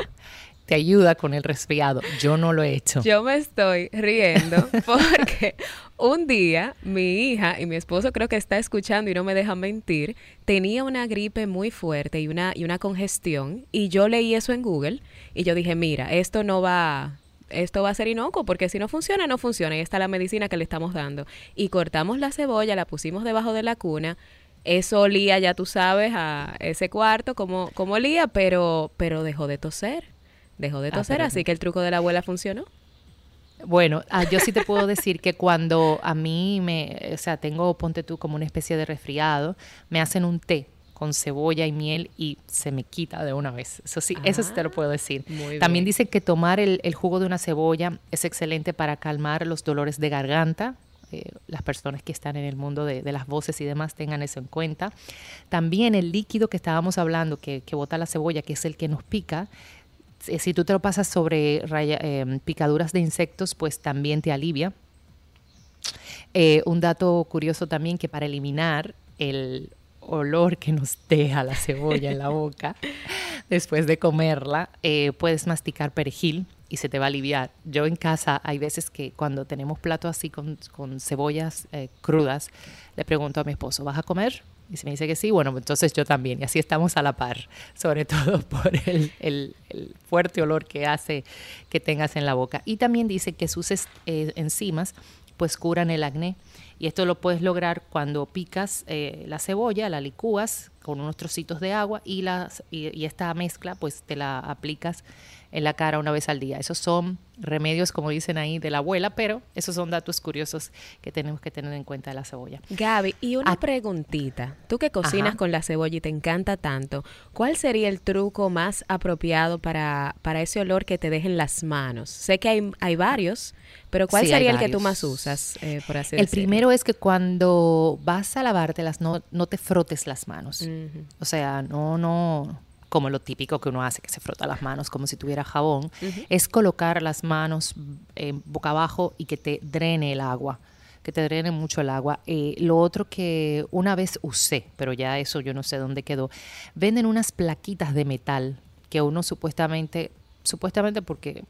te ayuda con el resfriado. Yo no lo he hecho. Yo me estoy riendo porque un día mi hija y mi esposo creo que está escuchando y no me deja mentir, tenía una gripe muy fuerte y una, y una congestión y yo leí eso en Google y yo dije, mira, esto no va, esto va a ser inocuo, porque si no funciona, no funciona. Y está la medicina que le estamos dando. Y cortamos la cebolla, la pusimos debajo de la cuna. Eso olía, ya tú sabes, a ese cuarto, como, como olía, pero, pero dejó de toser. Dejó de ah, toser, así que el truco de la abuela funcionó. Bueno, ah, yo sí te puedo decir que cuando a mí me, o sea, tengo, ponte tú como una especie de resfriado, me hacen un té con cebolla y miel y se me quita de una vez. Eso sí, eso sí te lo puedo decir. También dice que tomar el, jugo de una cebolla es excelente para calmar los dolores de garganta. Eh, las personas que están en el mundo de, las voces y demás tengan eso en cuenta. También el líquido que estábamos hablando, que, que bota la cebolla, que es el que nos pica, si tú te lo pasas sobre eh, picaduras de insectos, pues también te alivia. un dato curioso también que para eliminar el olor que nos deja la cebolla en la boca después de comerla, eh, puedes masticar perejil y se te va a aliviar. Yo en casa hay veces que cuando tenemos plato así con, cebollas eh, crudas, le pregunto a mi esposo, ¿vas a comer? Y si me dice que sí, bueno, entonces yo también. Y así estamos a la par, sobre todo por el, el, fuerte olor que hace que tengas en la boca. Y también dice que sus eh, enzimas pues curan el acné y esto lo puedes lograr cuando picas eh, la cebolla, la licúas con unos trocitos de agua y, las, y, esta mezcla pues te la aplicas en la cara una vez al día. Esos son remedios, como dicen ahí, de la abuela, pero esos son datos curiosos que tenemos que tener en cuenta de la cebolla. Gaby, y una ah. preguntita. Tú que cocinas con la cebolla y te encanta tanto, ¿cuál sería el truco más apropiado para, para ese olor que te dejen las manos? Sé que hay, hay varios, pero ¿cuál sería el que tú más usas, eh, por así El primero es que cuando vas a lavártelas no, no te frotes las manos. O sea, no, no como lo típico que uno hace, que se frota las manos como si tuviera jabón, es colocar las manos eh, boca abajo y que te drene el agua. que te drenen mucho el agua. Eh, lo otro que una vez usé, pero ya eso yo no sé dónde quedó, venden unas plaquitas de metal que uno supuestamente, supuestamente porque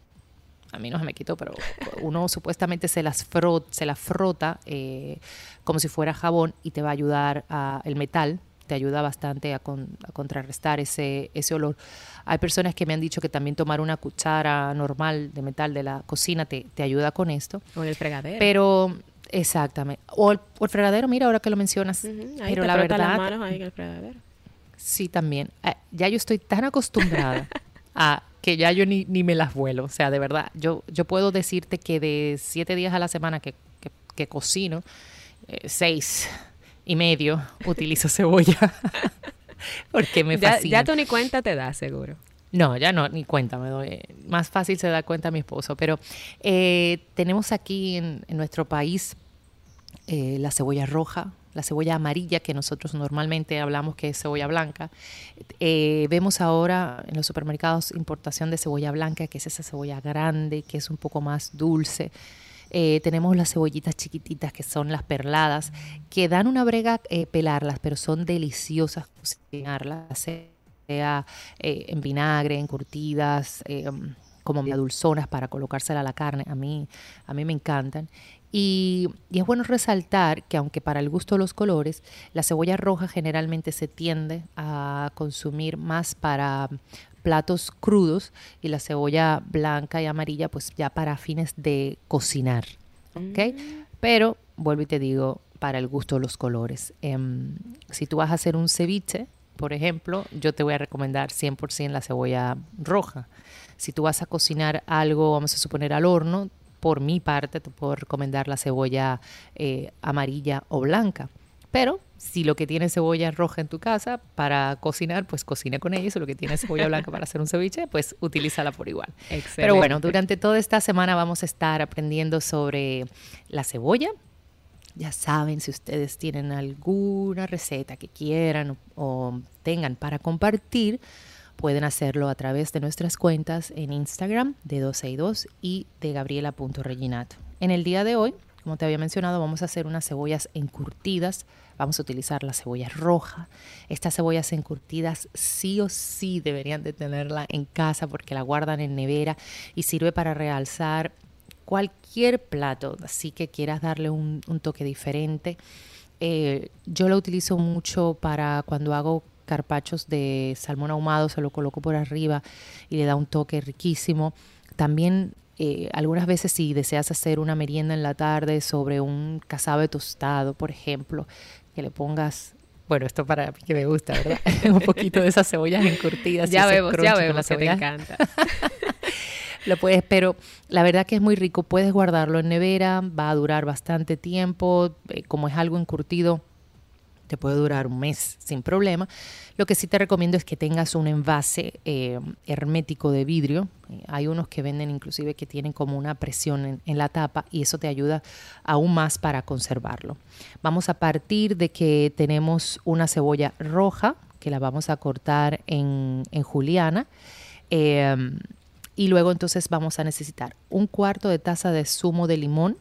a mí no se me quitó, pero uno supuestamente se las frota, se las frota eh, como si fuera jabón y te va a ayudar a el metal te ayuda bastante a, a, contrarrestar ese, ese olor. Hay personas que me han dicho que también tomar una cuchara normal de metal de la cocina te, te ayuda con esto. O el fregadero. Pero, exactamente. O el, o el fregadero, mira, ahora que lo mencionas. Ahí pero te la verdad. las manos ahí en el fregadero. Sí, también. Eh, ya yo estoy tan acostumbrada a que ya yo ni, ni me las vuelo. O sea, de verdad, yo, yo puedo decirte que de siete días a la semana que, que, que cocino, eh, seis y medio utilizo cebolla. porque me Ya, fascina. ya tú ni cuenta te das, seguro. No, ya no, ni cuenta me doy. Más fácil se da cuenta mi esposo. Pero eh, tenemos aquí en, en nuestro país eh, la cebolla roja, la cebolla amarilla, que nosotros normalmente hablamos que es cebolla blanca. Eh, vemos ahora en los supermercados importación de cebolla blanca, que es esa cebolla grande, que es un poco más dulce. Eh, tenemos las cebollitas chiquititas, que son las perladas, que dan una brega eh, pelarlas, pero son deliciosas cocinarlas, sea en vinagre, encurtidas, eh, como dulzonas para colocársela a la carne. A mí, a mí me encantan. Y, y, es bueno resaltar que aunque para el gusto de los colores, la cebolla roja generalmente se tiende a consumir más para platos crudos y la cebolla blanca y amarilla pues ya para fines de cocinar. ¿ok? Mm. Pero vuelvo y te digo, para el gusto de los colores. Eh, si tú vas a hacer un ceviche, por ejemplo, yo te voy a recomendar 100% la cebolla roja. Si tú vas a cocinar algo, vamos a suponer al horno, por mi parte te puedo recomendar la cebolla eh, amarilla o blanca. Pero si lo que tiene cebolla roja en tu casa para cocinar, pues cocina con ella. Y si lo que tiene cebolla blanca para hacer un ceviche, pues utilízala por igual. Excelente. Pero bueno, durante toda esta semana vamos a estar aprendiendo sobre la cebolla. Ya saben, si ustedes tienen alguna receta que quieran o, o tengan para compartir, pueden hacerlo a través de nuestras cuentas en Instagram de 12 y 2 y de gabriela.reginato. En el día de hoy, como te había mencionado, vamos a hacer unas cebollas encurtidas. Vamos a utilizar la cebolla roja. Estas cebollas encurtidas sí o sí deberían de tenerla en casa porque la guardan en nevera y sirve para realzar cualquier plato. Así que quieras darle un, un toque diferente. Eh, yo lo utilizo mucho para cuando hago carpachos de salmón ahumado, se lo coloco por arriba y le da un toque riquísimo. También eh, algunas veces si deseas hacer una merienda en la tarde sobre un casabe tostado, por ejemplo, que le pongas, bueno, esto para mí que me gusta, ¿verdad? un poquito de esas cebollas encurtidas. Ya vemos, ya vemos la que te encanta. Lo puedes, pero la verdad que es muy rico. Puedes guardarlo en nevera, va a durar bastante tiempo. Eh, como es algo encurtido, te puede durar un mes sin problema. Lo que sí te recomiendo es que tengas un envase eh, hermético de vidrio. Eh, hay unos que venden inclusive que tienen como una presión en, la tapa y eso te ayuda aún más para conservarlo. Vamos a partir de que tenemos una cebolla roja que la vamos a cortar en, en juliana. Eh, y luego entonces vamos a necesitar un cuarto de taza de zumo de limón,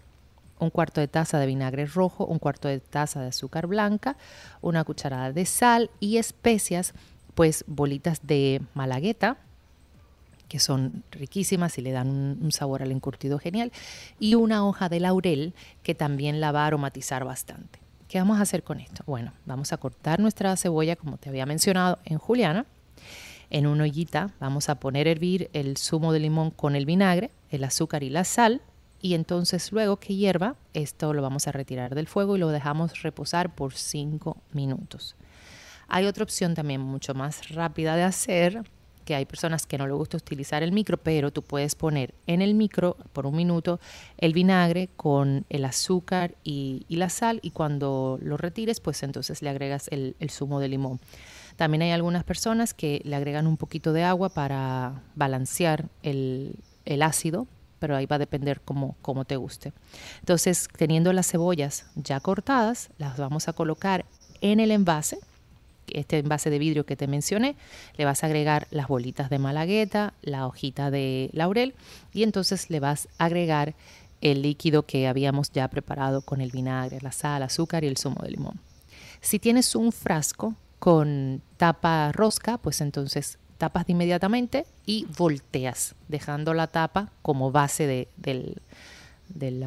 un cuarto de taza de vinagre rojo, un cuarto de taza de azúcar blanca, una cucharada de sal y especias, pues bolitas de malagueta, que son riquísimas y le dan un, sabor al encurtido genial, y una hoja de laurel que también la va a aromatizar bastante. ¿Qué vamos a hacer con esto? Bueno, vamos a cortar nuestra cebolla, como te había mencionado, en juliana. En una ollita vamos a poner a hervir el zumo de limón con el vinagre, el azúcar y la sal y entonces luego que hierva, esto lo vamos a retirar del fuego y lo dejamos reposar por 5 minutos. Hay otra opción también mucho más rápida de hacer, que hay personas que no les gusta utilizar el micro, pero tú puedes poner en el micro por un minuto el vinagre con el azúcar y, la sal y cuando lo retires, pues entonces le agregas el, el zumo de limón. También hay algunas personas que le agregan un poquito de agua para balancear el, el ácido, pero ahí va a depender cómo, cómo te guste. Entonces, teniendo las cebollas ya cortadas, las vamos a colocar en el envase, este envase de vidrio que te mencioné, le vas a agregar las bolitas de malagueta, la hojita de laurel y entonces le vas a agregar el líquido que habíamos ya preparado con el vinagre, la sal, azúcar y el zumo de limón. Si tienes un frasco con tapa rosca, pues entonces tapas de inmediatamente y volteas, dejando la tapa como base de- del, del,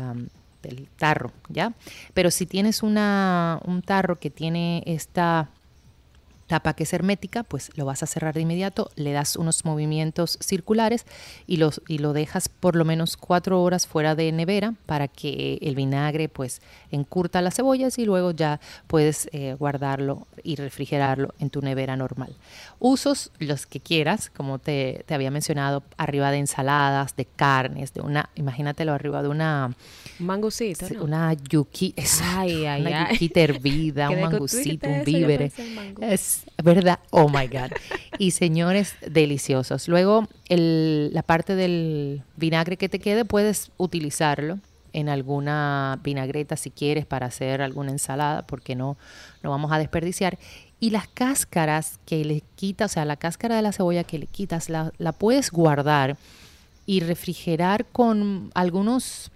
tarro, ¿ya? Pero si tienes una, un tarro que tiene esta tapa que es hermética, pues lo vas a cerrar de inmediato, le das unos movimientos circulares y, los, y lo dejas por lo menos cuatro horas fuera de nevera para que el vinagre pues encurta las cebollas y luego ya puedes eh, guardarlo y refrigerarlo en tu nevera normal. Usos los que quieras, como te, te había mencionado, arriba de ensaladas, de carnes, de una, imagínatelo arriba de una... Un mangucito, Sí, ¿no? Una yuki, Ay, ay, una ay. yuquita hervida, un mangucito, un víveres. Verdad, oh my God. Y señores, deliciosos. Luego, el- la parte del vinagre que te quede, puedes utilizarlo en alguna vinagreta si quieres para hacer alguna ensalada, porque no, no vamos a desperdiciar. Y las cáscaras que le quitas, o sea, la cáscara de la cebolla que le quitas, la, la puedes guardar y refrigerar con algunos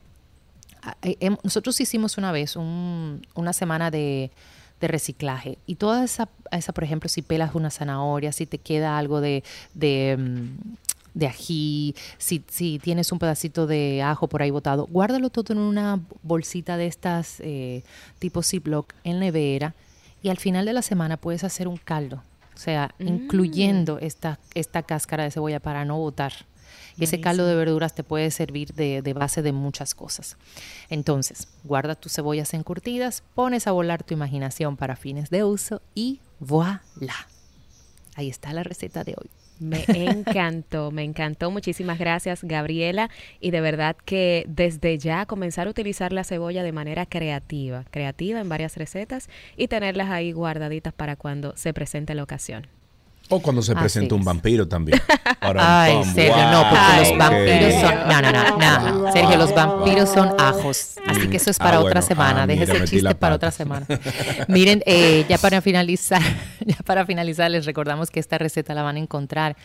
eh, hem- nosotros hicimos una vez un- una semana de, de reciclaje. Y toda esa, esa, por ejemplo, si pelas una zanahoria, si te queda algo de, de, mm, de ají, si, si tienes un pedacito de ajo por ahí botado, guárdalo todo en una bolsita de estas eh, tipo Ziploc en nevera y al final de la semana puedes hacer un caldo, o sea, incluyendo esta, esta cáscara de cebolla para no botar. Ese caldo de verduras te puede servir de, de base de muchas cosas. Entonces, guarda tus cebollas encurtidas, pones a volar tu imaginación para fines de uso y voilà. Ahí está la receta de hoy. Me encantó, me encantó. Muchísimas gracias, Gabriela. Y de verdad que desde ya comenzar a utilizar la cebolla de manera creativa, creativa en varias recetas y tenerlas ahí guardaditas para cuando se presente la ocasión. O cuando se presenta un vampiro también. Ay, Sergio, no, porque los vampiros son. No, no, no. Sergio, los vampiros son ajos. Así que eso es Ah, para bueno. otra semana. Ah, Deje ese chiste para otra semana. Miren, eh, ya para finalizar, ya para finalizar, les recordamos que esta receta la van a encontrar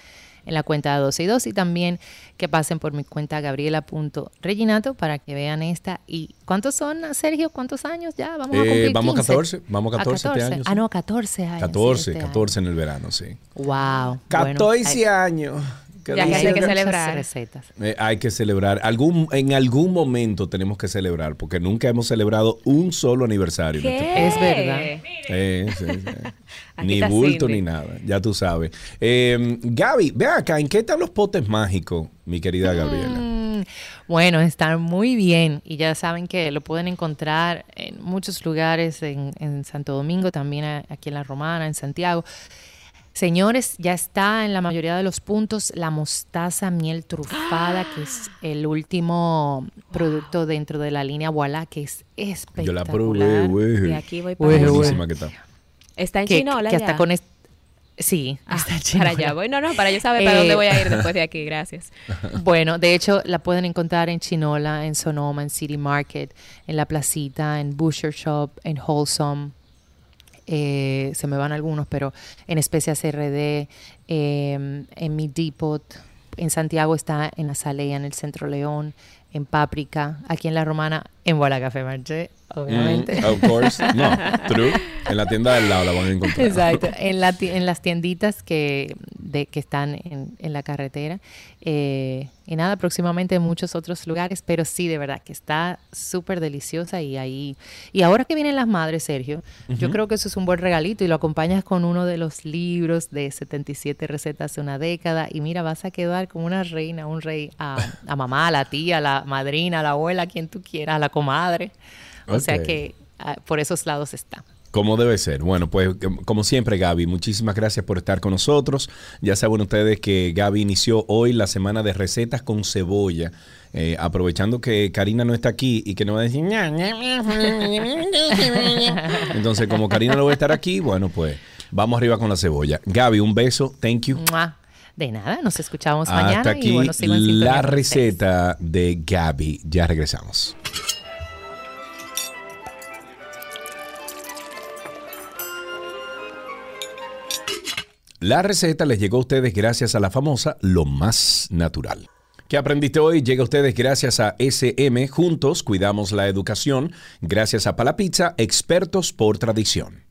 en la cuenta de 12 y 2 y también que pasen por mi cuenta gabriela.reginato para que vean esta. ¿Y cuántos son, Sergio? ¿Cuántos años ya? Vamos a Eh, cumplir vamos a 15. 14, vamos a 14 este año, Ah, no, 14 años. 14, este año. 14 en el verano, sí. Wow. 14 años. ¿Qué Ya que dice? hay que celebrar. recetas. Eh, hay que celebrar. Algún, en algún momento tenemos que celebrar, porque nunca hemos celebrado un solo aniversario. este ¿Qué? Es verdad. Eh, sí, sí. Aquí Ni bulto Cindy. ni nada, ya tú sabes. Eh, Gaby, ve acá, ¿en qué están los potes mágicos, mi querida Gabriela? Mm, Bueno, están muy bien y ya saben que lo pueden encontrar en muchos lugares, en, en Santo Domingo, también aquí en La Romana, en Santiago. Señores, ya está en la mayoría de los puntos la mostaza miel trufada, que es el último producto dentro de la línea Voilà, que es espectacular. Yo la probé, güey. De aquí voy para allá. Buenísima que está. Está en Que, Chinola que ya. hasta con Sí, Ah, está en para Chinola. allá voy. No, no, para yo saber para Eh, dónde voy a ir después de aquí. Gracias. Bueno, de hecho la pueden encontrar en Chinola, en Sonoma, en City Market, en La Placita, en Butcher Shop, en Wholesome. Eh, se me van algunos, pero en Especias RD, eh, en Mi Depot, en Santiago está en Azalea, en el Centro León, en Páprica, aquí en La Romana, en Bola Café Marché, obviamente. Mm, of course. No, true. En la tienda del lado la van a encontrar. Exacto, en, la ti- en las tienditas que, de, que están en, en la carretera. Eh, y nada, próximamente en muchos otros lugares, pero sí, de verdad que está súper deliciosa y ahí... Y ahora que vienen las madres, Sergio, yo creo que eso es un buen regalito y lo acompañas con uno de los libros de 77 recetas de una década y mira, vas a quedar como una reina, un rey a, a mamá, a la tía, a la madrina, a la abuela, a quien tú quieras, a la comadre. O sea que ah, por esos lados está. Como debe ser. Bueno, pues como siempre, Gaby, muchísimas gracias por estar con nosotros. Ya saben ustedes que Gaby inició hoy la semana de recetas con cebolla. eh, aprovechando que Karina no está aquí y que no va a decir entonces como Karina no va a estar aquí bueno pues vamos arriba con la cebolla Gaby un beso thank you. De nada, nos escuchamos mañana. hasta y aquí bueno, sintonía la receta de Gaby ya regresamos La receta les llegó a ustedes gracias a la famosa Lo Más Natural. ¿Qué aprendiste hoy? Llega a ustedes gracias a SM. Juntos cuidamos la educación. Gracias a Palapizza, expertos por tradición.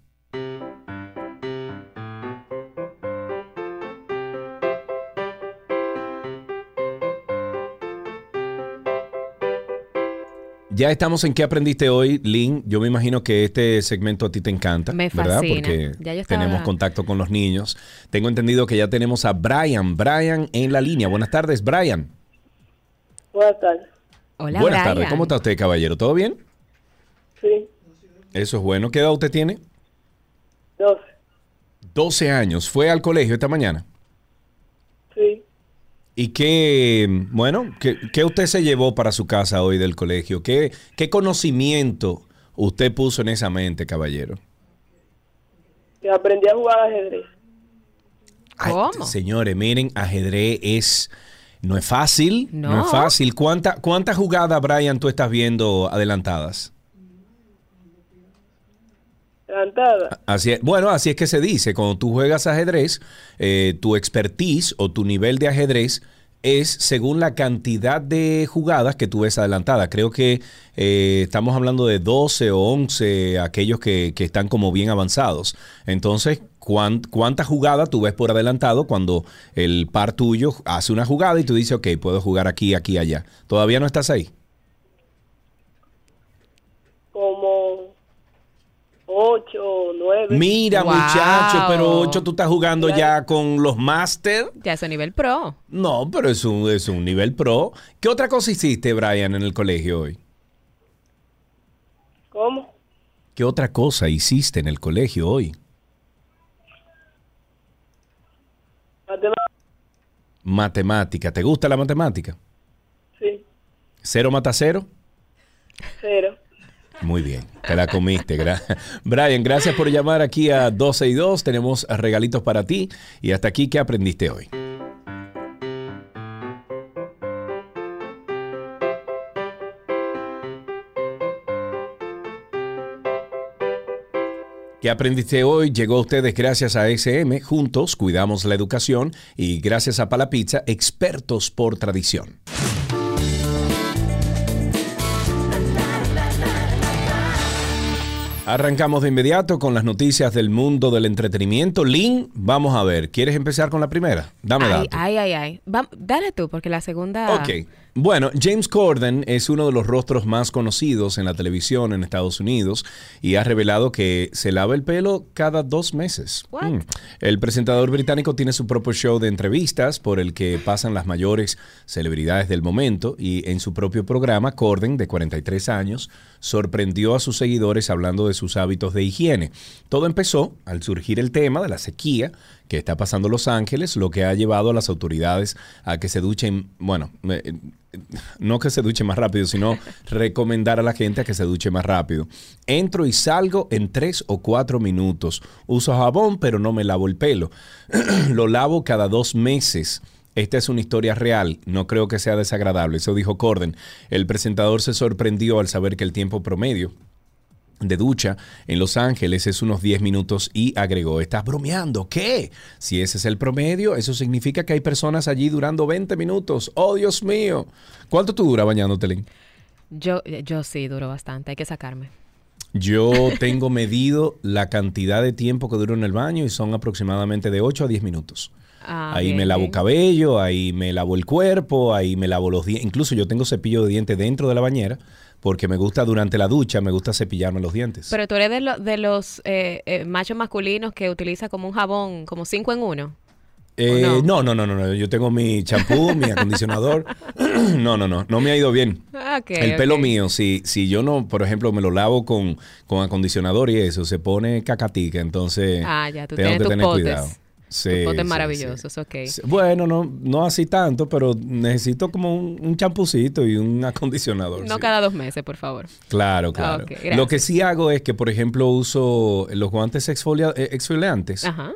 Ya estamos en qué aprendiste hoy, Lynn. Yo me imagino que este segmento a ti te encanta, Me ¿verdad? fascina. Porque Ya yo estaba- tenemos contacto con los niños. Tengo entendido que ya tenemos a Brian, Brian en la línea. Buenas tardes, Brian. Buenas tardes. Hola, Buenas Brian. tardes. ¿Cómo está usted, caballero? ¿Todo bien? Sí, Eso es bueno. ¿Qué edad usted tiene? 12. 12 años. ¿Fue al colegio esta mañana? Sí. ¿Y qué, bueno, qué, qué usted se llevó para su casa hoy del colegio? ¿Qué, qué conocimiento usted puso en esa mente, caballero? Que aprendí a jugar ajedrez. Ay, señores, miren, ajedrez es... No es fácil, no, No. es fácil. ¿Cuánta- ¿Cuántas jugadas, Brian, tú estás viendo adelantadas? Adelantada. Así es- bueno, así es que se dice. Cuando tú juegas ajedrez, eh, tu expertise o tu nivel de ajedrez es según la cantidad de jugadas que tú ves adelantada. Creo que eh, estamos hablando de 12 o 11 aquellos que, que están como bien avanzados. Entonces, ¿cuán- ¿cuántas jugadas tú ves por adelantado cuando el par tuyo hace una jugada y tú dices, ok, puedo jugar aquí, aquí, allá? ¿Todavía no estás ahí? Como 8 o 9. Mira, Wow. muchacho, pero 8 tú estás jugando ya con los máster. Ya es a nivel pro. No, pero es un, es un nivel pro. ¿Qué otra cosa hiciste, Brian, en el colegio hoy? ¿Cómo? ¿Qué otra cosa hiciste en el colegio hoy? Matemáticas. Matemática. ¿Te gusta la matemática? Sí. ¿Cero mata cero? Cero. Muy bien, te la comiste. gra- Brian, gracias por llamar aquí a 12 y 2. Tenemos regalitos para ti. Y hasta aquí, ¿qué aprendiste hoy? ¿Qué aprendiste hoy? Llegó a ustedes gracias a SM. Juntos cuidamos la educación y gracias a Palapizza, expertos por tradición. Arrancamos de inmediato con las noticias del mundo del entretenimiento. Lynn, vamos a ver, ¿quieres empezar con la primera? Dame Ay, ay, ay, ay. Va- dale tú, porque la segunda. Ok. Bueno, James Corden es uno de los rostros más conocidos en la televisión en Estados Unidos y ha revelado que se lava el pelo cada dos meses. Mm. El presentador británico tiene su propio show de entrevistas por el que pasan las mayores celebridades del momento y en su propio programa, Corden, de 43 años, sorprendió a sus seguidores hablando de sus hábitos de higiene. Todo empezó al surgir el tema de la sequía que está pasando en Los Ángeles, lo que ha llevado a las autoridades a que se duchen, bueno, eh, no que se duche más rápido, sino recomendar a la gente a que se duche más rápido. Entro y salgo en tres o cuatro minutos. Uso jabón, pero no me lavo el pelo. lo lavo cada dos meses. Esta es una historia real, no creo que sea desagradable, eso dijo Corden. El presentador se sorprendió al saber que el tiempo promedio de ducha en Los Ángeles es unos 10 minutos y agregó, ¿estás bromeando? ¿Qué? Si ese es el promedio, eso significa que hay personas allí durando 20 minutos. ¡Oh, Dios mío! ¿Cuánto tú dura bañándote, Lynn? Yo, yo sí duro bastante, hay que sacarme. Yo tengo medido la cantidad de tiempo que duro en el baño y son aproximadamente de 8 a 10 minutos. Ah, ahí bien, me lavo bien. cabello, ahí me lavo el cuerpo, ahí me lavo los dientes. Incluso yo tengo cepillo de dientes dentro de la bañera porque me gusta durante la ducha, me gusta cepillarme los dientes. Pero tú eres de, lo- de los eh, eh, machos masculinos que utiliza como un jabón, como cinco en uno. Eh, no? No, no, no, no. Yo tengo mi champú, mi acondicionador. no, no, no. No me ha ido bien. Ah, el pelo mío, si, si yo no, por ejemplo, me lo lavo con, con acondicionador y eso, se pone cacatica. Entonces, Ah, ya, tú tengo que tener potes. cuidado. Sí, maravillosos, ok. Bueno, no, no así tanto, pero necesito como un, champucito y un acondicionador. No cada dos meses, por favor. Claro, claro. Lo que sí hago es que, por ejemplo, uso los guantes exfolia- eh, exfoliantes. Ajá.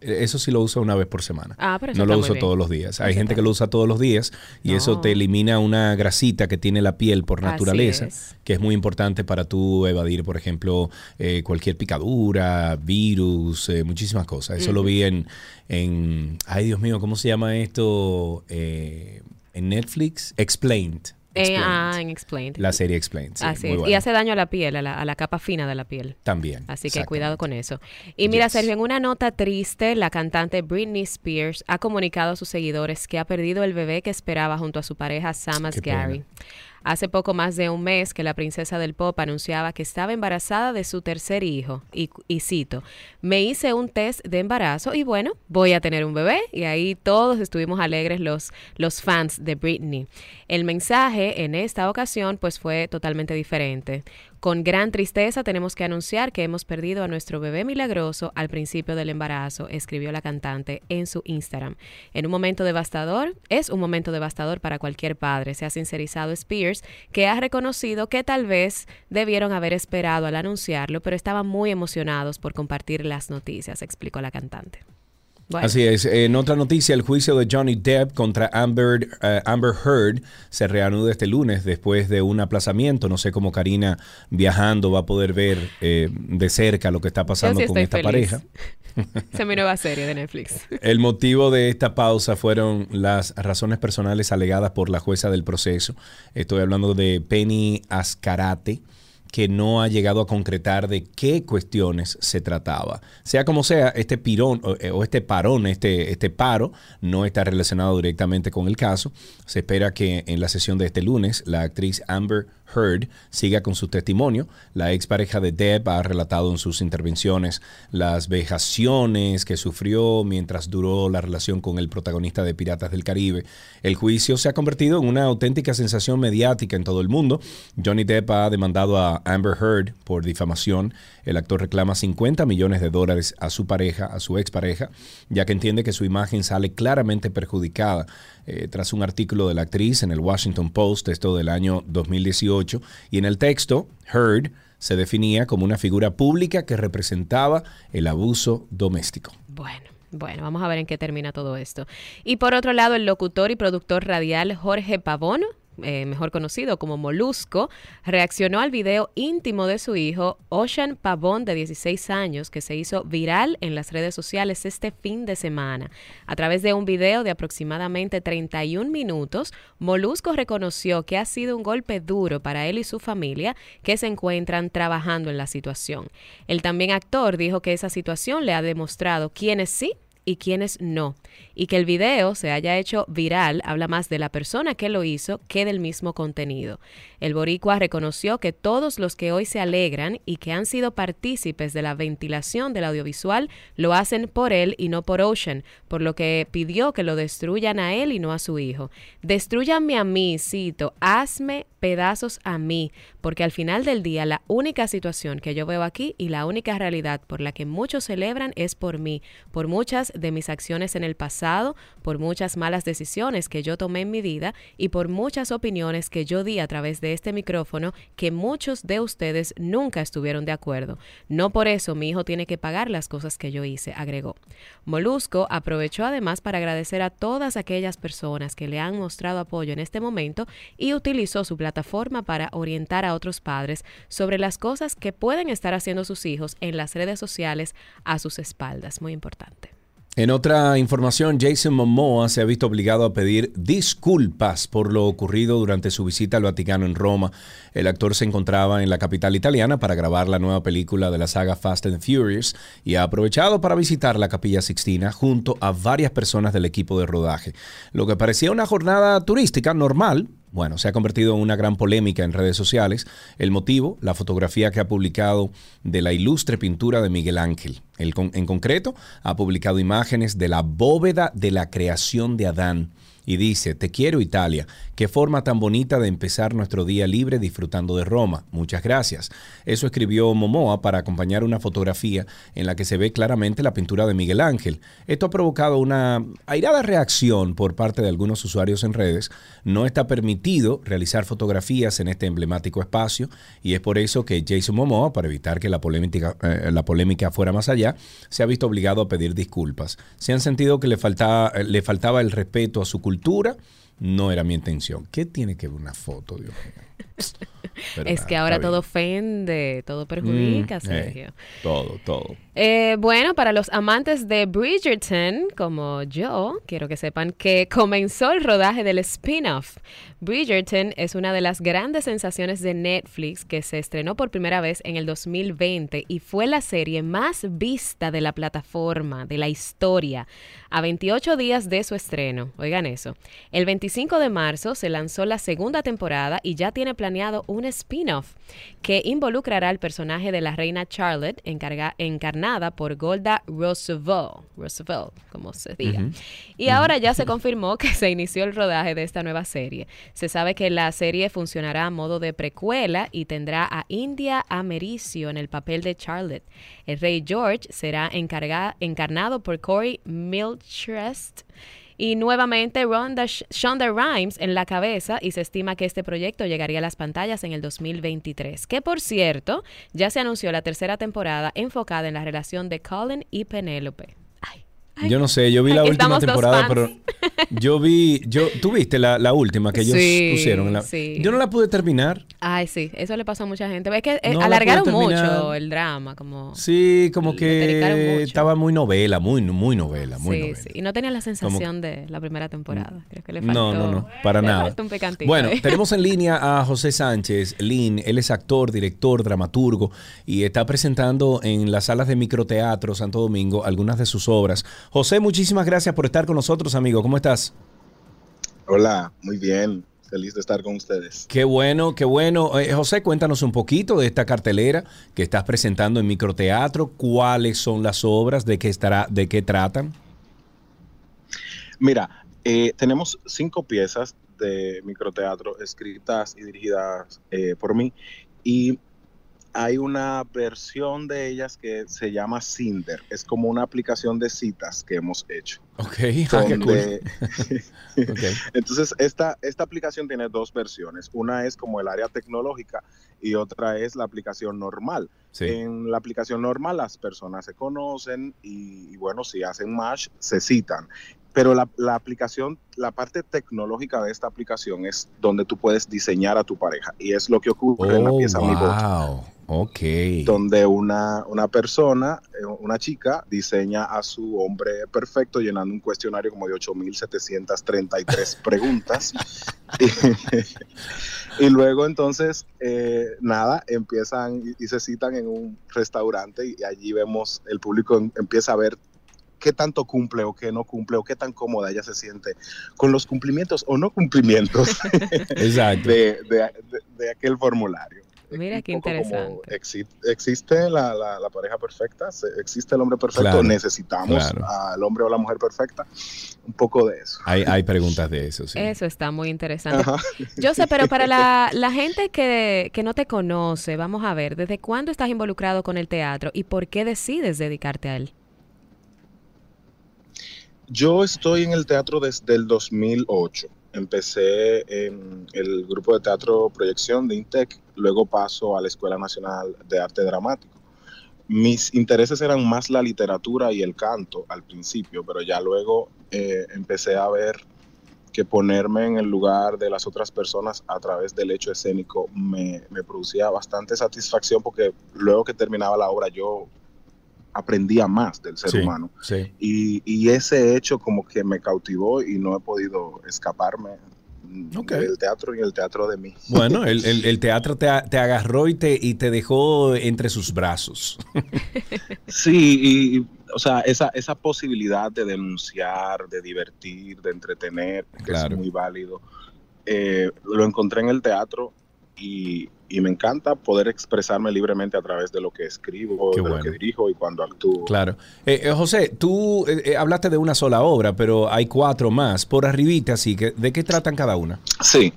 Eso sí lo uso una vez por semana. Ah, pero eso no lo muy uso bien. todos los días. Hay Eso gente que lo usa todos los días y eso te elimina una grasita que tiene la piel por naturaleza, es. que es muy importante para tú evadir, por ejemplo, eh, cualquier picadura, virus, eh, muchísimas cosas. Eso lo vi en, en, ay Dios mío, ¿cómo se llama esto? Eh, en Netflix, Explained. Explained. ah, en Explained. La serie Explained. sí, Así muy es. buena. Y hace daño a la piel, a la, a la capa fina de la piel. También. Así que cuidado con eso. Y mira, Yes. Sergio, en una nota triste, la cantante Britney Spears ha comunicado a sus seguidores que ha perdido el bebé que esperaba junto a su pareja Sam Qué pena. Asghari. Hace poco más de un mes que la princesa del pop anunciaba que estaba embarazada de su tercer hijo. Y, cito, me hice un test de embarazo y bueno, voy a tener un bebé. Y ahí todos estuvimos alegres los, los fans de Britney. El mensaje en esta ocasión pues fue totalmente diferente. Con gran tristeza tenemos que anunciar que hemos perdido a nuestro bebé milagroso al principio del embarazo, escribió la cantante en su Instagram. En un momento devastador, es un momento devastador para cualquier padre, se ha sincerizado Spears, que ha reconocido que tal vez debieron haber esperado al anunciarlo, pero estaban muy emocionados por compartir las noticias, explicó la cantante. Bueno. Así es. En otra noticia, el juicio de Johnny Depp contra Amber, eh, Amber Heard se reanuda este lunes después de un aplazamiento. No sé cómo Karina viajando va a poder ver eh, de cerca lo que está pasando sí con esta feliz. pareja. Nueva serie de Netflix. El motivo de esta pausa fueron las razones personales alegadas por la jueza del proceso. Estoy hablando de Penny Ascarate que no ha llegado a concretar de qué cuestiones se trataba. Sea como sea, este pirón o, eh, o este parón, este, este paro, no está relacionado directamente con el caso. Se espera que en la sesión de este lunes la actriz Amber Heard siga con su testimonio. La expareja de Depp ha relatado en sus intervenciones las vejaciones que sufrió mientras duró la relación con el protagonista de Piratas del Caribe. El juicio se ha convertido en una auténtica sensación mediática en todo el mundo. Johnny Depp ha demandado a Amber Heard por difamación. El actor reclama 50 millones de dólares a su pareja, a su expareja, ya que entiende que su imagen sale claramente perjudicada eh, tras un artículo de la actriz en el Washington Post, esto del año 2018, y en el texto, Heard se definía como una figura pública que representaba el abuso doméstico. Bueno. Bueno, vamos a ver en qué termina todo esto. Y por otro lado, el locutor y productor radial Jorge Pavón, eh, mejor conocido como Molusco, reaccionó al video íntimo de su hijo, Ocean Pavón, de 16 años, que se hizo viral en las redes sociales este fin de semana. A través de un video de aproximadamente 31 minutos, Molusco reconoció que ha sido un golpe duro para él y su familia que se encuentran trabajando en la situación. El también actor dijo que esa situación le ha demostrado quiénes sí y quienes no. Y que el video se haya hecho viral habla más de la persona que lo hizo que del mismo contenido. El boricua reconoció que todos los que hoy se alegran y que han sido partícipes de la ventilación del audiovisual lo hacen por él y no por Ocean, por lo que pidió que lo destruyan a él y no a su hijo. Destruyanme a mí, cito, hazme pedazos a mí, porque al final del día la única situación que yo veo aquí y la única realidad por la que muchos celebran es por mí, por muchas de mis acciones en el pasado, por muchas malas decisiones que yo tomé en mi vida y por muchas opiniones que yo di a través de este micrófono que muchos de ustedes nunca estuvieron de acuerdo. No por eso mi hijo tiene que pagar las cosas que yo hice, agregó. Molusco aprovechó además para agradecer a todas aquellas personas que le han mostrado apoyo en este momento y utilizó su plataforma para orientar a otros padres sobre las cosas que pueden estar haciendo sus hijos en las redes sociales a sus espaldas. Muy importante. En otra información, Jason Momoa se ha visto obligado a pedir disculpas por lo ocurrido durante su visita al Vaticano en Roma. El actor se encontraba en la capital italiana para grabar la nueva película de la saga Fast and Furious y ha aprovechado para visitar la Capilla Sixtina junto a varias personas del equipo de rodaje. Lo que parecía una jornada turística normal, bueno, se ha convertido en una gran polémica en redes sociales. El motivo, la fotografía que ha publicado de la ilustre pintura de Miguel Ángel. El con- en concreto, ha publicado imágenes de la bóveda de la creación de Adán. Y dice, te quiero Italia, qué forma tan bonita de empezar nuestro día libre disfrutando de Roma. Muchas gracias. Eso escribió Momoa para acompañar una fotografía en la que se ve claramente la pintura de Miguel Ángel. Esto ha provocado una airada reacción por parte de algunos usuarios en redes. No está permitido realizar fotografías en este emblemático espacio y es por eso que Jason Momoa, para evitar que la polémica, eh, la polémica fuera más allá, se ha visto obligado a pedir disculpas. Se han sentido que le faltaba, le faltaba el respeto a su cultura. No era mi intención. ¿Qué tiene que ver una foto, Dios mío? Pero es nada, que ahora todo ofende, todo perjudica, Mm, Sergio. eh, todo, todo. Eh, bueno, para los amantes de Bridgerton, como yo, quiero que sepan que comenzó el rodaje del spin-off. Bridgerton es una de las grandes sensaciones de Netflix que se estrenó por primera vez en el 2020 y fue la serie más vista de la plataforma, de la historia, a 28 días de su estreno. Oigan eso. El 25 de marzo se lanzó la segunda temporada y ya tiene planeado un spin-off que involucrará al personaje de la reina Charlotte, encarga- encarnada por Golda Roosevelt, Roosevelt, como se diga. Y ahora ya se confirmó que se inició el rodaje de esta nueva serie. Se sabe que la serie funcionará a modo de precuela y tendrá a India Americio en el papel de Charlotte. El rey George será encarga- encarnado por Corey Milchrest y nuevamente Ronda Sh- Shonda Rhimes en la cabeza y se estima que este proyecto llegaría a las pantallas en el 2023. Que por cierto, ya se anunció la tercera temporada enfocada en la relación de Colin y Penélope. Yo no sé, yo vi la última temporada, pero yo vi, yo, tú viste la, la última que ellos Sí, pusieron. la- sí. Yo no la pude terminar. Ay, sí, eso le pasó a mucha gente. Es que eh, No alargaron mucho el drama, como... Sí, como que estaba muy novela, muy, muy novela, muy sí, novela. sí. Y no tenía la sensación de la primera temporada. Creo que le faltó... No, no, no, para le nada. un Bueno, ahí. tenemos en línea a José Sánchez, Lin, él es actor, director, dramaturgo y está presentando en las salas de microteatro Santo Domingo algunas de sus obras. José, muchísimas gracias por estar con nosotros, amigo. ¿Cómo estás? Hola, muy bien. Feliz de estar con ustedes. Qué bueno, qué bueno. Eh, José, cuéntanos un poquito de esta cartelera que estás presentando en microteatro. ¿Cuáles son las obras? ¿De qué estará, de qué tratan? Mira, eh, tenemos cinco piezas de microteatro escritas y dirigidas eh, por mí y hay una versión de ellas que se llama Cinder. Es como una aplicación de citas que hemos hecho. Ok, ah, qué donde- Ok. Entonces, esta, esta aplicación tiene dos versiones. Una es como el área tecnológica y otra es la aplicación normal. Sí. En la aplicación normal las personas se conocen y, y bueno, si hacen match, se citan. Pero la, la aplicación, la parte tecnológica de esta aplicación es donde tú puedes diseñar a tu pareja. Y es lo que ocurre en la Oh, pieza Mi Voto wow. Ok. donde una, una persona, eh, una chica, diseña a su hombre perfecto llenando un cuestionario como de 8.733 preguntas. y, y luego entonces, eh, nada, empiezan y, y se citan en un restaurante y allí vemos, el público em- empieza a ver qué tanto cumple o qué no cumple o qué tan cómoda ella se siente con los cumplimientos o no cumplimientos Exacto. de, de- de- de aquel formulario. Mira qué interesante. exi- existe la, la- la pareja perfecta, se- existe el hombre perfecto, Claro, necesitamos claro. al hombre o la mujer perfecta, un poco de eso. Hay, hay preguntas de eso, sí. Eso está muy interesante. Ajá. Yo sé, pero para la, la gente que, que no te conoce, vamos a ver, ¿desde cuándo estás involucrado con el teatro y por qué decides dedicarte a él? Yo estoy en el teatro desde el 2008. Empecé en el grupo de teatro Proyección de INTEC, luego paso a la Escuela Nacional de Arte Dramático. Mis intereses eran más la literatura y el canto al principio, pero ya luego eh, empecé a ver que ponerme en el lugar de las otras personas a través del hecho escénico me, me producía bastante satisfacción porque luego que terminaba la obra yo aprendía más del ser Sí, humano. sí. Y, y ese hecho como que me cautivó y no he podido escaparme mm, del teatro y el teatro de mí. Bueno, el, el- el teatro te, agarró y te, y te dejó entre sus brazos. Sí, y, y, o sea, esa, esa posibilidad de denunciar, de divertir, de entretener, que Claro. es muy válido, eh, lo encontré en el teatro y, y me encanta poder expresarme libremente a través de lo que escribo, Qué de lo que dirijo y cuando actúo. Claro. Eh, eh, José, tú eh, hablaste de una sola obra, pero hay cuatro más. Por arribita, así que, ¿de qué tratan cada una? Sí.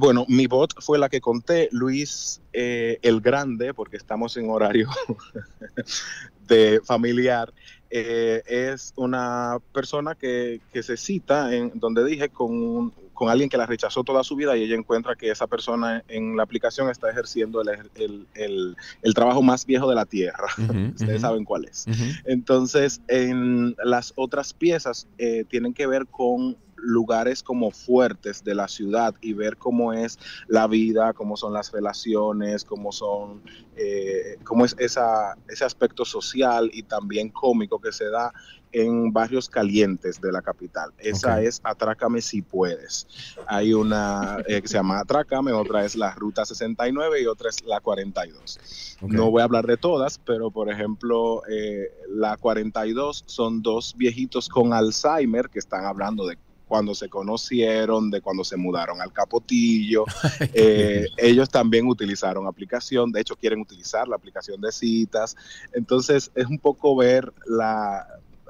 Bueno, mi bot fue la que conté, Luis el Grande, porque estamos en horario de familiar. eh, es una persona que, que se cita en donde dije con, un- con alguien que la rechazó toda su vida y ella encuentra que esa persona en la aplicación está ejerciendo el, el- el- el trabajo más viejo de la tierra. Ustedes ujú. saben cuál es. Entonces, en las otras piezas eh, tienen que ver con lugares como fuertes de la ciudad y ver cómo es la vida, cómo son las relaciones, cómo son, eh, cómo es esa, ese aspecto social y también cómico que se da en barrios calientes de la capital. Esa es Atrácame si puedes. Hay una eh, que se llama Atrácame, otra es la Ruta 69 y otra es la 42. Ok. No voy a hablar de todas, pero por ejemplo, eh, la 42 son dos viejitos con Alzheimer que están hablando de cuando se conocieron, de cuando se mudaron al Capotillo. Eh, ellos también utilizaron aplicación, de hecho quieren utilizar la aplicación de citas. Entonces es un poco ver la,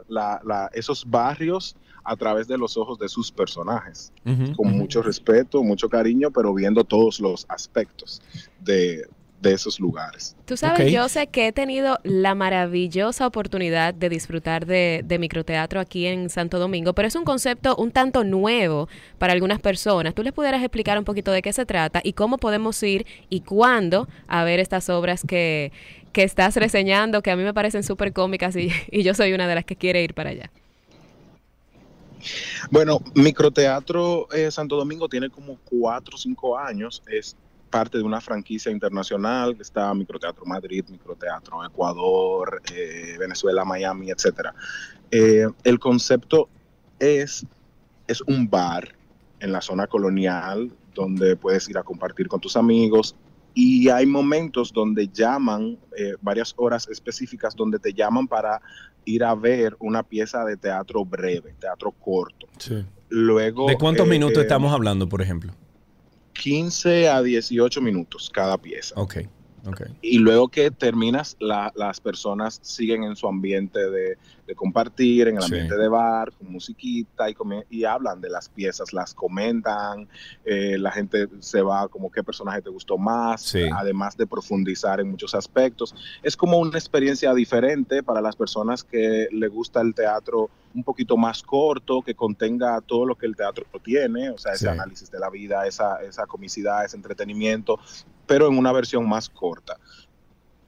la- la- esos barrios a través de los ojos de sus personajes, con mucho respeto, mucho cariño, pero viendo todos los aspectos de, de esos lugares. Tú sabes, yo sé que he tenido la maravillosa oportunidad de disfrutar de, de microteatro aquí en Santo Domingo, pero es un concepto un tanto nuevo para algunas personas. ¿Tú les pudieras explicar un poquito de qué se trata y cómo podemos ir y cuándo a ver estas obras que, que estás reseñando, que a mí me parecen súper cómicas y, yo soy una de las que quiere ir para allá? Bueno, Microteatro eh, Santo Domingo tiene como cuatro o cinco años, es parte de una franquicia internacional, está Microteatro Madrid, Microteatro Ecuador, eh, Venezuela, Miami, etcétera. Eh, el concepto es, es un bar en la zona colonial donde puedes ir a compartir con tus amigos y hay momentos donde llaman, eh, varias horas específicas donde te llaman para ir a ver una pieza de teatro breve, teatro corto. Sí. Luego, ¿De cuántos eh, minutos eh, estamos hablando, por ejemplo? 15 a 18 minutos cada pieza. Ok, ok. Y luego que terminas, la- las personas siguen en su ambiente de, de compartir, en el Sí. ambiente de bar, con musiquita y, y hablan de las piezas, las comentan, eh, la gente se va como qué personaje te gustó más, Sí. además de profundizar en muchos aspectos. Es como una experiencia diferente para las personas que le gusta el teatro un poquito más corto, que contenga todo lo que el teatro tiene, o sea, ese Sí. análisis de la vida, esa, esa comicidad, ese entretenimiento, pero en una versión más corta.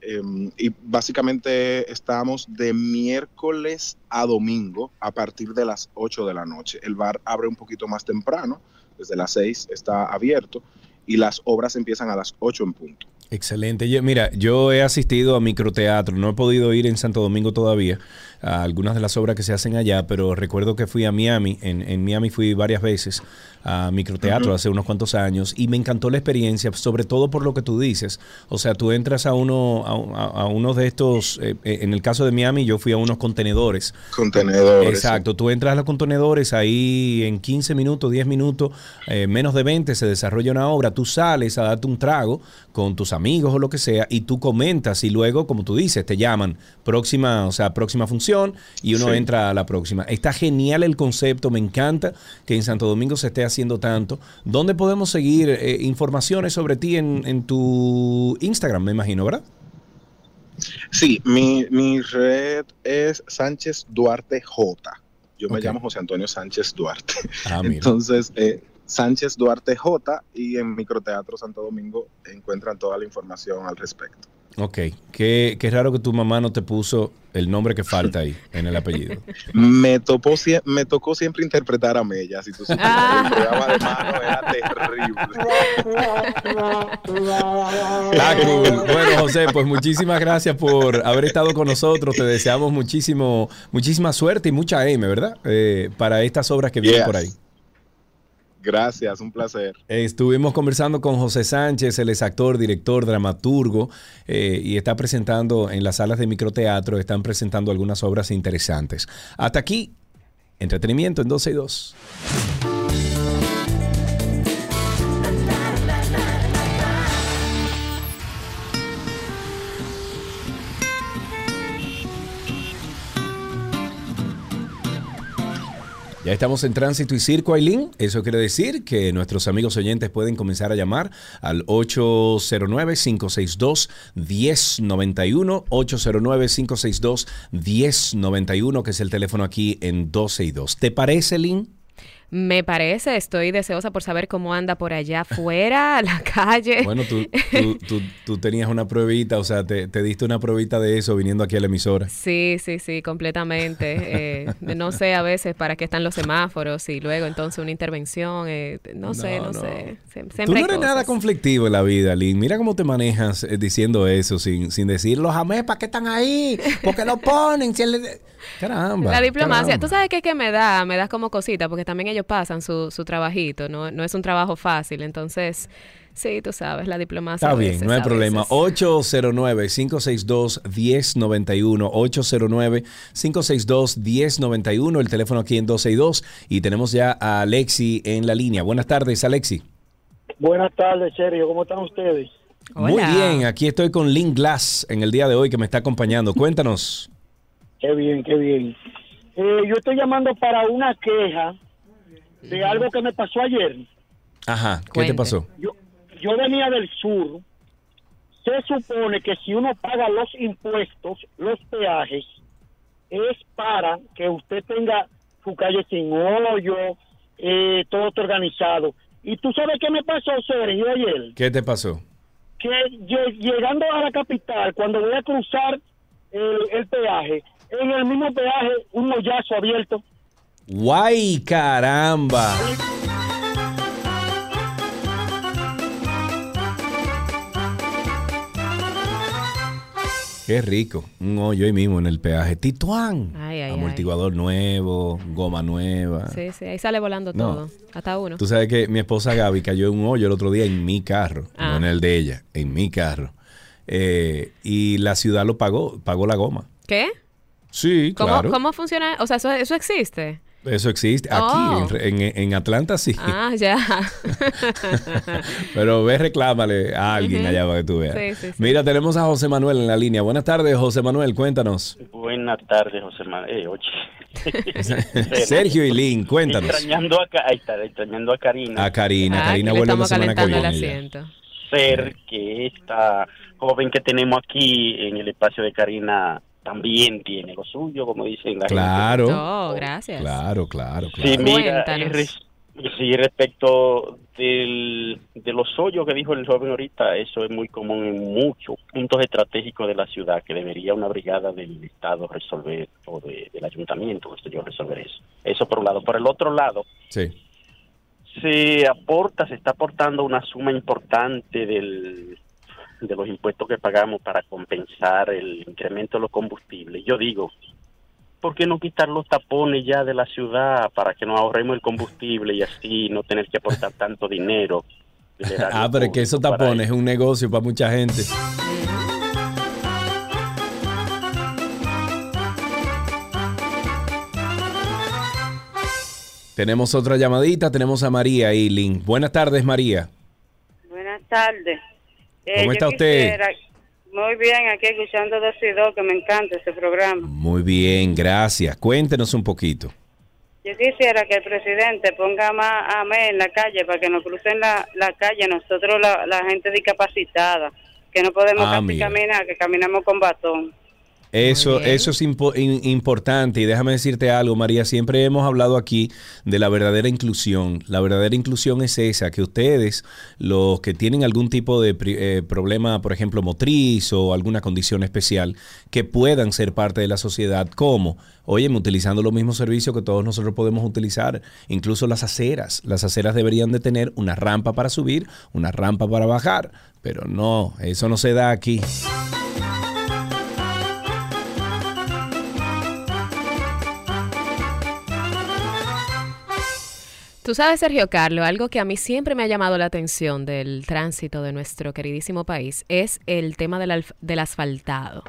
Em, y básicamente estamos de miércoles a domingo a partir de las 8 de la noche. El bar abre un poquito más temprano, desde las 6 está abierto y las obras empiezan a las 8 en punto. Excelente. Yo- mira, yo he asistido a microteatro, no he podido ir en Santo Domingo todavía a algunas de las obras que se hacen allá, pero recuerdo que fui a Miami, en, en Miami fui varias veces a microteatro hace unos cuantos años y me encantó la experiencia, sobre todo por lo que tú dices. O sea, tú entras a uno, a, a- uno de estos, eh, eh, en el caso de Miami yo fui a unos contenedores. Contenedores. Exacto, tú entras a los contenedores, ahí en 15 minutos, 10 minutos, eh, menos de 20 se desarrolla una obra, tú sales a darte un trago con tus amigos o lo que sea y tú comentas y luego, como tú dices, te llaman próxima, o sea, próxima función y uno Sí. entra a la próxima. Está genial el concepto, me encanta que en Santo Domingo se esté haciendo tanto. ¿Dónde podemos seguir eh, informaciones sobre ti en, en tu Instagram, me imagino, verdad? Sí, mi, mi red es Sánchez Duarte J. Yo me llamo José Antonio Sánchez Duarte. Ah, mira. Entonces, eh, Sánchez Duarte J y en Microteatro Santo Domingo encuentran toda la información al respecto. Ok, qué, qué raro que tu mamá no te puso el nombre que falta ahí en el apellido. Me, topó, me tocó siempre interpretar a Mella, si tú supieras. Ah. El programa de mano era terrible. Ah, cool. Bueno, José, pues muchísimas gracias por haber estado con nosotros. Te deseamos muchísimo, muchísima suerte y mucha M, ¿verdad? Eh, para estas obras que vienen Yes. por ahí. Gracias, un placer. Estuvimos conversando con José Sánchez, él es actor, director, dramaturgo eh, y está presentando en las salas de microteatro, están presentando algunas obras interesantes. Hasta aquí, entretenimiento en 12 y 2. Ya estamos en tránsito y circo, Aileen. Eso quiere decir que nuestros amigos oyentes pueden comenzar a llamar al 809-562-1091, 809-562-1091, que es el teléfono aquí en 12 y 2. ¿Te parece, Lynn? Me parece, estoy deseosa por saber cómo anda por allá afuera, la calle. Bueno, tú, tú, tú, tú tenías una pruebita, o sea, te, te diste una pruebita de eso viniendo aquí a la emisora. Sí, sí, sí, completamente. Eh, no sé a veces para qué están los semáforos y luego entonces una intervención. eh, no sé, no, No, no. sé. Tú no eres nada conflictivo en la vida, Lynn. Mira cómo te manejas eh, diciendo eso sin, sin decir los amé, ¿para qué están ahí? ¿Por qué lo ponen? Si él- Caramba. La diplomacia, caramba. tú sabes que, que me da, me da como cosita, porque también ellos pasan su, su trabajito, no, no es un trabajo fácil, entonces, sí, tú sabes, la diplomacia. Está bien, veces, no hay problema. veces. 809-562-1091. 809-562-1091. El teléfono aquí en 262. Y tenemos ya a Alexi en la línea. Buenas tardes, Alexi. Buenas tardes, Sergio. ¿Cómo están ustedes? Muy bien, aquí estoy con Lynn Glass en el día de hoy que me está acompañando. Cuéntanos. Qué bien, qué bien. Eh, yo estoy llamando para una queja de algo que me pasó ayer. Ajá, ¿qué te pasó? Yo, yo venía del sur. Se supone que si uno paga los impuestos, los peajes, es para que usted tenga su calle sin hoyo, eh, todo esto organizado. ¿Y tú sabes qué me pasó, Sergio, ayer? ¿Qué te pasó? que lle- llegando a la capital, cuando voy a cruzar el, el peaje, en el mismo peaje, un hoyazo abierto. ¡Guay, caramba! Qué rico. Un hoyo ahí mismo en el peaje. Tituán. Ay, ay, Amortiguador nuevo, goma nueva. Sí, sí, ahí sale volando No. todo, hasta uno. Tú sabes que mi esposa Gaby cayó en un hoyo el otro día en mi carro, Ah. no en el de ella, en mi carro. Eh, y la ciudad lo pagó, pagó la goma. ¿Qué? Sí, ¿Cómo, claro. ¿Cómo funciona? O sea, eso, eso existe. Eso existe. Aquí, Oh. en, en- en Atlanta, sí. Ah, ya. Pero ve, reclámale a alguien allá para que tú veas. Sí, sí, sí. Mira, tenemos a José Manuel en la línea. Buenas tardes, José Manuel, cuéntanos. Buenas tardes, José Manuel. Eh, oye. Sergio y Lynn, cuéntanos. Extrañando a, ahí está, extrañando a Karina. A Karina, Ah, Karina vuelve la semana que calentando el viene. asiento. Ser que esta joven que tenemos aquí en el espacio de Karina también tiene lo suyo, como dicen la Claro. gente. Oh, gracias. Claro, claro, Sí, claro. mira, eh, res- sí, respecto del, de los hoyos que dijo el joven ahorita, eso es muy común en muchos puntos estratégicos de la ciudad, que debería una brigada del Estado resolver, o de- del ayuntamiento, sé yo, resolver eso. Eso por un lado. Por el otro lado, Sí. se aporta, se está aportando una suma importante del, de los impuestos que pagamos para compensar el incremento de los combustibles. Yo digo, ¿por qué no quitar los tapones ya de la ciudad para que nos ahorremos el combustible y así no tener que aportar tanto dinero? Ah, pero es que eso público para tapones es un negocio para mucha gente. Tenemos otra llamadita, tenemos a María y Lynn. Buenas tardes, María. Buenas tardes. Eh, ¿Cómo está usted? quisiera- Muy bien, aquí escuchando dos y dos, que me encanta ese programa. Muy bien, gracias. Cuéntenos un poquito. Yo quisiera que el presidente ponga más a en la calle para que nos crucen la, la calle nosotros, la, la gente discapacitada, que no podemos Ah, casi caminar, que caminamos con batón. Eso, eso es impo- importante y déjame decirte algo, María, siempre hemos hablado aquí de la verdadera inclusión. La verdadera inclusión es esa, que ustedes, los que tienen algún tipo de pri- eh, problema, por ejemplo, motriz o alguna condición especial, que puedan ser parte de la sociedad. ¿Cómo? Oye, utilizando los mismos servicios que todos nosotros podemos utilizar, incluso las aceras. Las aceras deberían de tener una rampa para subir, una rampa para bajar, pero no, eso no se da aquí. Tú sabes, Sergio Carlos, algo que a mí siempre me ha llamado la atención del tránsito de nuestro queridísimo país es el tema del, del asfaltado.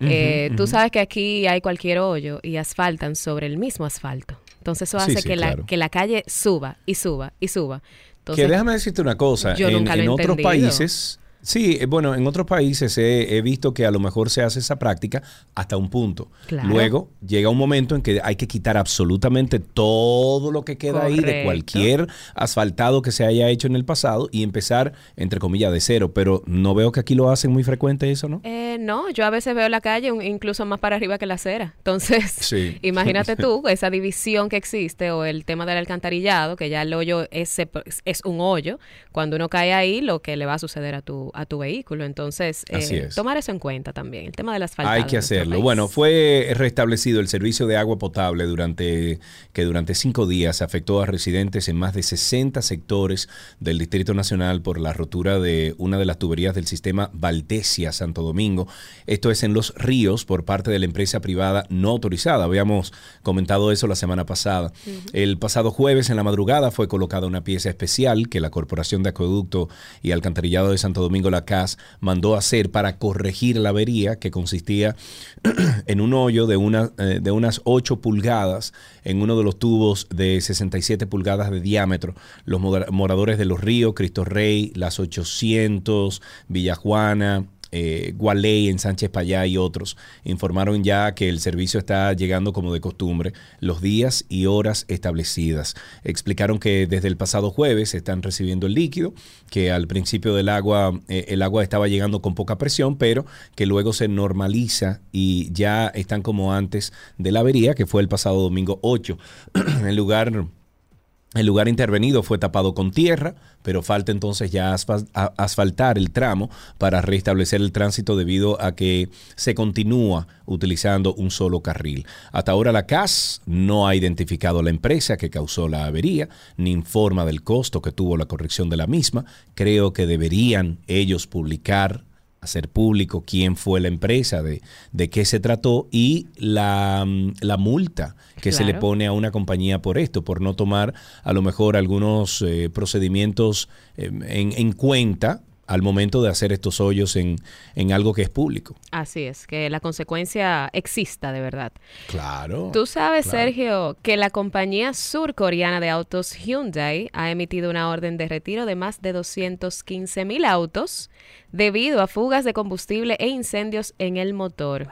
Eh, Tú sabes que aquí hay cualquier hoyo y asfaltan sobre el mismo asfalto. Entonces eso hace sí, que, claro. la, que la calle suba y suba y suba. Entonces, que déjame decirte una cosa, yo en, nunca lo he en otros países, Sí, eh, bueno, en otros países he, he visto que a lo mejor se hace esa práctica hasta un punto. Claro. Luego llega un momento en que hay que quitar absolutamente todo lo que queda ahí de cualquier asfaltado que se haya hecho en el pasado y empezar, entre comillas, de cero. Pero no veo que aquí lo hacen muy frecuente eso, ¿no? Eh, no, yo a veces veo la calle incluso más para arriba que la acera. Entonces, Sí. imagínate tú esa división que existe o el tema del alcantarillado, que ya el hoyo es, es un hoyo. Cuando uno cae ahí, lo que le va a suceder a tu, a tu vehículo. Entonces, eh, Así es. tomar eso en cuenta también, el tema del asfaltado. Hay que hacerlo. Bueno, fue restablecido el servicio de agua potable durante que durante cinco días afectó a residentes en más de 60 sectores del Distrito Nacional por la rotura de una de las tuberías del sistema Valdesia Santo Domingo. Esto es en los ríos por parte de la empresa privada no autorizada. Habíamos comentado eso la semana pasada. El pasado jueves en la madrugada fue colocada una pieza especial que la Corporación de Acueducto y Alcantarillado de Santo Domingo, la CAS, mandó hacer para corregir la avería que consistía en un hoyo de, eh, de unas 8 pulgadas en uno de los tubos de 67 pulgadas de diámetro. Los moradores de Los Ríos, Cristo Rey, Las 800, Villajuana, eh, Gualey en Sánchez Payá y otros informaron ya que el servicio está llegando como de costumbre los días y horas establecidas. Explicaron que desde el pasado jueves están recibiendo el líquido, que al principio del agua eh, el agua estaba llegando con poca presión, pero que luego se normaliza y ya están como antes de la avería, que fue el pasado domingo 8. en lugar el lugar intervenido fue tapado con tierra, pero falta entonces ya asfaltar el tramo para restablecer el tránsito debido a que se continúa utilizando un solo carril. Hasta ahora la CAS no ha identificado la empresa que causó la avería, ni informa del costo que tuvo la corrección de la misma. Creo que deberían ellos publicar hacer público quién fue la empresa, de, de qué se trató y la, mm, la multa que se le pone a una compañía por esto, por no tomar a lo mejor algunos eh, procedimientos eh, en, en cuenta al momento de hacer estos hoyos en, en algo que es público. Así es, que la consecuencia exista de verdad. Claro. Tú sabes, claro. Sergio, que la compañía surcoreana de autos Hyundai ha emitido una orden de retiro de más de 215 mil autos debido a fugas de combustible e incendios en el motor.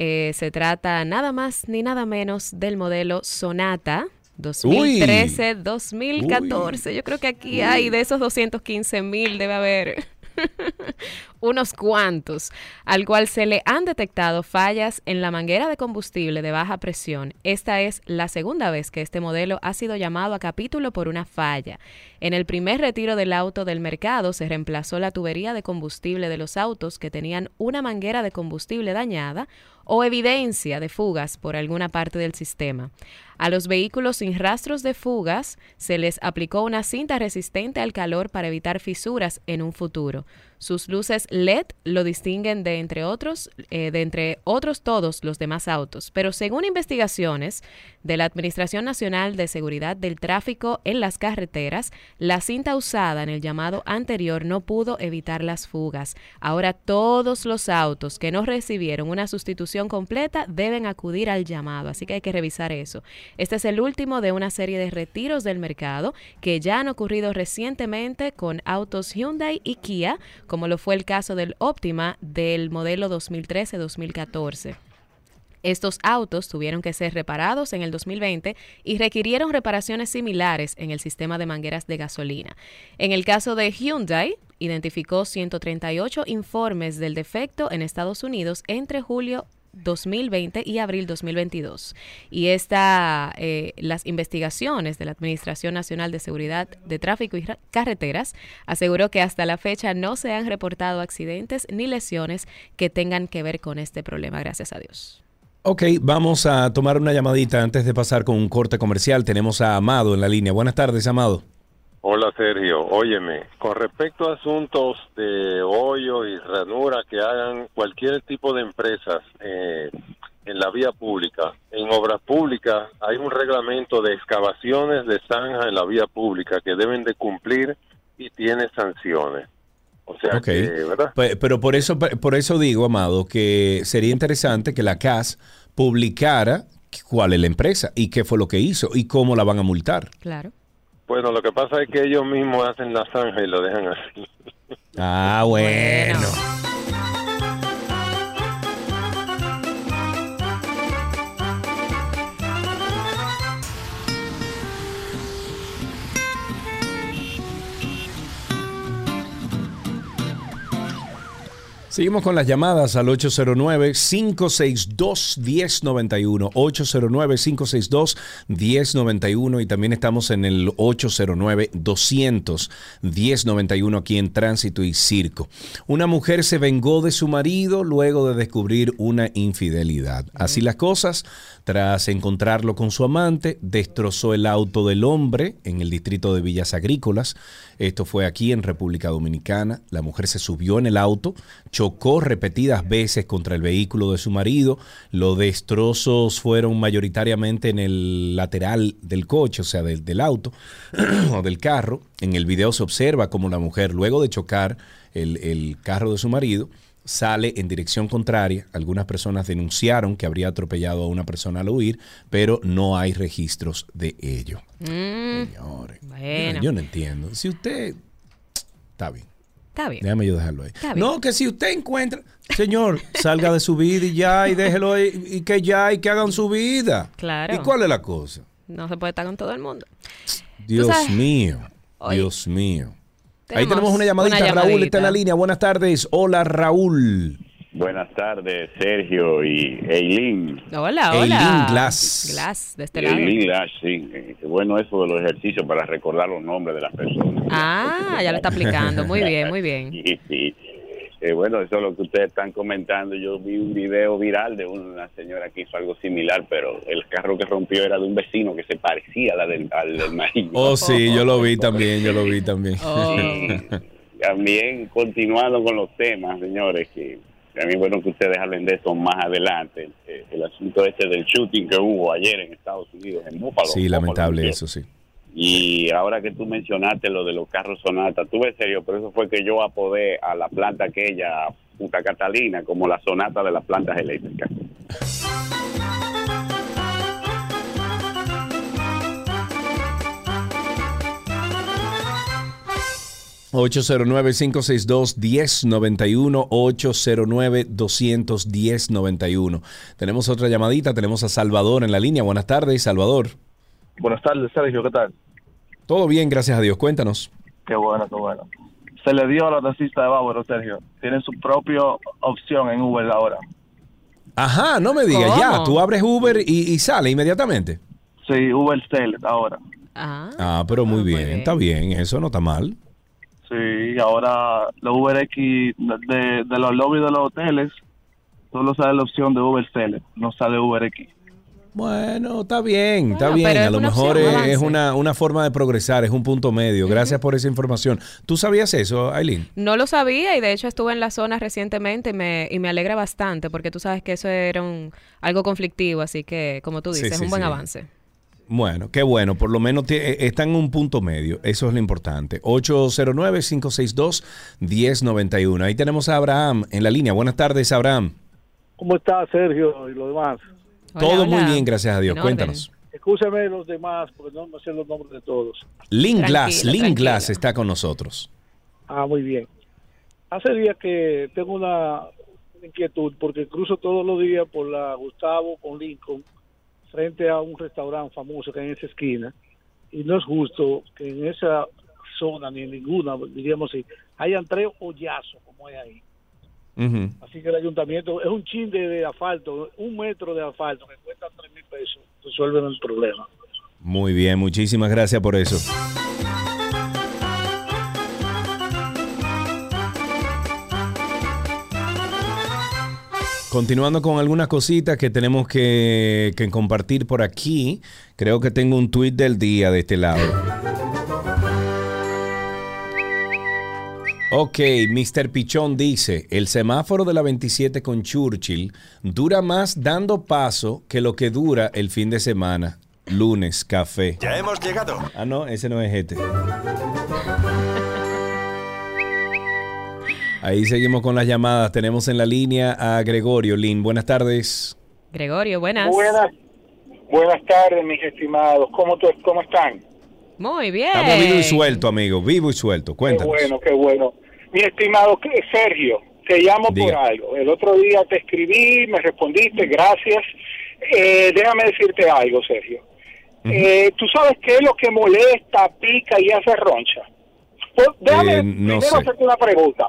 Eh, se trata nada más ni nada menos del modelo Sonata 2013-2014. Yo creo que aquí hay de esos 215 mil, debe haber unos cuantos, al cual se le han detectado fallas en la manguera de combustible de baja presión. Esta es la segunda vez que este modelo ha sido llamado a capítulo por una falla. En el primer retiro del auto del mercado se reemplazó la tubería de combustible de los autos que tenían una manguera de combustible dañada o evidencia de fugas por alguna parte del sistema. A los vehículos sin rastros de fugas se les aplicó una cinta resistente al calor para evitar fisuras en un futuro. Sus luces LED lo distinguen de entre otros, eh, de entre otros todos los demás autos. Pero según investigaciones de la Administración Nacional de Seguridad del Tráfico en las carreteras, la cinta usada en el llamado anterior no pudo evitar las fugas. Ahora todos los autos que no recibieron una sustitución completa deben acudir al llamado, así que hay que revisar eso. Este es el último de una serie de retiros del mercado que ya han ocurrido recientemente con autos Hyundai y Kia, como lo fue el caso del Optima del modelo 2013-2014. Estos autos tuvieron que ser reparados en el 2020 y requirieron reparaciones similares en el sistema de mangueras de gasolina. En el caso de Hyundai, identificó 138 informes del defecto en Estados Unidos entre julio 2020 y abril 2022. Y esta, eh, las investigaciones de la Administración Nacional de Seguridad de Tráfico y Ra- Carreteras aseguró que hasta la fecha no se han reportado accidentes ni lesiones que tengan que ver con este problema, gracias a Dios. Ok, vamos a tomar una llamadita antes de pasar con un corte comercial. Tenemos a Amado en la línea. Buenas tardes, Amado. Hola Sergio, óyeme, con respecto a asuntos de hoyo y ranura que hagan cualquier tipo de empresas eh, en la vía pública, en obras públicas hay un reglamento de excavaciones de zanja en la vía pública que deben de cumplir y tiene sanciones. O sea Ok. que, ¿verdad? Pe- Pero por eso, por eso digo, Amado, que sería interesante que la CAS publicara cuál es la empresa y qué fue lo que hizo y cómo la van a multar. Claro. Bueno, lo que pasa es que ellos mismos hacen la zanja y lo dejan así. Ah, bueno. Seguimos con las llamadas al 809-562-1091. 809-562-1091 y también estamos en el 809-200-1091 aquí en Tránsito y Circo. Una mujer se vengó de su marido luego de descubrir una infidelidad. Así las cosas, tras encontrarlo con su amante, destrozó el auto del hombre en el distrito de Villas Agrícolas. Esto fue aquí en República Dominicana. La mujer se subió en el auto, chocó repetidas veces contra el vehículo de su marido. Los destrozos fueron mayoritariamente en el lateral del coche, o sea, del, del auto o del carro. En el video se observa como la mujer, luego de chocar el, el carro de su marido, sale en dirección contraria. Algunas personas denunciaron que habría atropellado a una persona al huir, pero no hay registros de ello. Mm, Señores, bueno. yo no entiendo. Si usted... Está bien. Está bien. Déjame yo dejarlo ahí. Está bien. No, que si usted encuentra... Señor, salga de su vida y ya, y déjelo ahí, y que ya, y que hagan su vida. Claro. ¿Y cuál es la cosa? No se puede estar con todo el mundo. Dios mío, Dios mío. Ahí tenemos una llamadita. una Raúl está en la línea. Buenas tardes. Hola, Raúl. Buenas tardes, Sergio y Eileen. Hola, Eileen hola. Glass. Glass, de este lado. Eileen Lash, sí. Eh, qué bueno eso de los ejercicios para recordar los nombres de las personas. Ah, ya lo está aplicando. Muy bien, muy bien. Sí, sí. Eh, bueno, eso es lo que ustedes están comentando. Yo vi un video viral de una señora que hizo algo similar, pero el carro que rompió era de un vecino que se parecía a la del, al del marido. Oh, sí, yo lo vi también, yo lo vi también. Oh. También continuando con los temas, señores, que también bueno que ustedes hablen de eso más adelante. Eh, el asunto este del shooting que hubo ayer en Estados Unidos, en Buffalo. Sí, lamentable eso, sí. Y ahora que tú mencionaste lo de los carros Sonata, tú ves serio, pero eso fue que yo apodé a la planta aquella, Punta Catalina, como la Sonata de las plantas eléctricas. 809-562-1091, 809-210-91. Tenemos otra llamadita, tenemos a Salvador en la línea. Buenas tardes, Salvador. Buenas tardes, Sergio, ¿qué tal? Todo bien, gracias a Dios. Cuéntanos. Qué bueno, qué bueno. Se le dio a los taxistas de Bávaro, Sergio. Tienen su propia opción en Uber ahora. Ajá, no me digas, ¿Cómo? ya, tú abres Uber y, y sale inmediatamente. Sí, Uber Select ahora. Ah, pero muy bien, está bien, eso no está mal. Sí, ahora los Uber X de, de los lobbies de los hoteles, solo sale la opción de Uber Select, no sale Uber X. Bueno, está bien, está Bueno, bien. A es lo mejor opción, es, una, una forma de progresar, es un punto medio. Gracias por esa información. ¿Tú sabías eso, Aileen? No lo sabía y de hecho estuve en la zona recientemente y me, y me alegra bastante porque tú sabes que eso era un, algo conflictivo, así que como tú Sí, dices, es un buen sí. avance. Bueno, qué bueno, por lo menos eh, está en un punto medio, eso es lo importante. 809-562-1091. Ahí tenemos a Abraham en la línea. Buenas tardes, Abraham. ¿Cómo está Sergio y los demás? Todo muy bien, gracias a Dios. Cuéntanos. Escúcheme los demás porque no me sé los nombres de todos. Link Glass, Link. Glass está con nosotros. Ah, muy bien. Hace días que tengo una inquietud porque cruzo todos los días por la Gustavo con Lincoln frente a un restaurante famoso que hay en esa esquina y no es justo que en esa zona ni en ninguna, diríamos así, hayan tres hoyazos como hay ahí. Así que el ayuntamiento es un chin de, de asfalto, un metro de asfalto que cuesta tres mil pesos, resuelven el problema. Muy bien, muchísimas gracias por eso. Continuando con algunas cositas que tenemos que, que compartir por aquí, creo que tengo un tuit del día de este lado. Ok, Mr. Pichón dice, el semáforo de la 27 con Churchill dura más dando paso que lo que dura el fin de semana. Lunes, café. Ya hemos llegado. Ah, no, ese no es este. Ahí seguimos con las llamadas. Tenemos en la línea a Gregorio Lin. Buenas tardes. Gregorio, buenas. Buenas, buenas tardes, mis estimados. ¿Cómo, tú- cómo están? Muy bien. Estamos vivo y suelto, amigo. Vivo y suelto. Qué Cuéntanos. bueno, qué bueno. Mi estimado Sergio, te llamo Diga. por algo. El otro día te escribí, me respondiste, gracias. Eh, déjame decirte algo, Sergio. Eh, ¿Tú sabes qué es lo que molesta, pica y hace roncha? Pues, déjame Eh, no primero sé. hacerte una pregunta.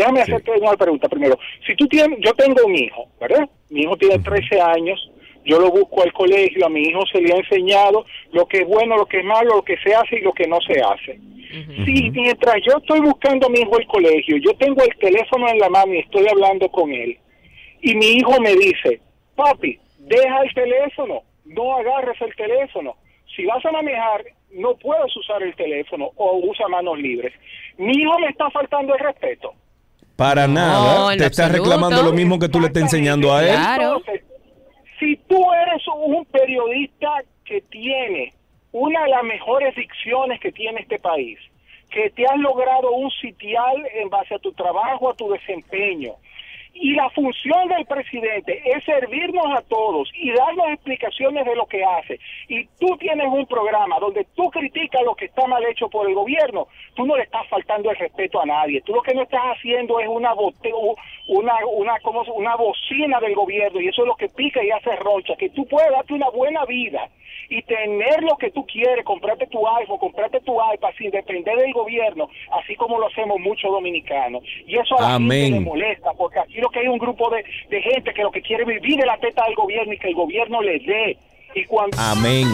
Déjame hacerte una pregunta primero. Si tú tienes, yo tengo un hijo, ¿verdad? Mi hijo tiene 13 años, yo lo busco al colegio, a mi hijo se le ha enseñado lo que es bueno, lo que es malo, lo que se hace y lo que no se hace. Si mientras yo estoy buscando a mi hijo al colegio, yo tengo el teléfono en la mano y estoy hablando con él, y mi hijo me dice, papi, deja el teléfono, no agarres el teléfono. Si vas a manejar, no puedes usar el teléfono o usa manos libres. Mi hijo me está faltando el respeto. Para nada. Te estás absoluto. reclamando lo mismo que tú le estás enseñando a él. Entonces, si tú eres un periodista que tiene una de las mejores dicciones que tiene este país, que te has logrado un sitial en base a tu trabajo, a tu desempeño, y la función del presidente es servirnos a todos y darnos explicaciones de lo que hace. Y tú tienes un programa donde tú criticas lo que está mal hecho por el gobierno. Tú no le estás faltando el respeto a nadie. Tú lo que no estás haciendo es una una una como una bocina del gobierno y eso es lo que pica y hace rocha. Que tú puedes darte una buena vida y tener lo que tú quieres, comprarte tu iPhone, comprarte tu iPad sin depender del gobierno, así como lo hacemos muchos dominicanos. Y eso a la gente Amén. le molesta, porque aquí lo que hay un grupo de, de gente que lo que quiere es vivir de la teta del gobierno y que el gobierno le dé. Y cuando Amén.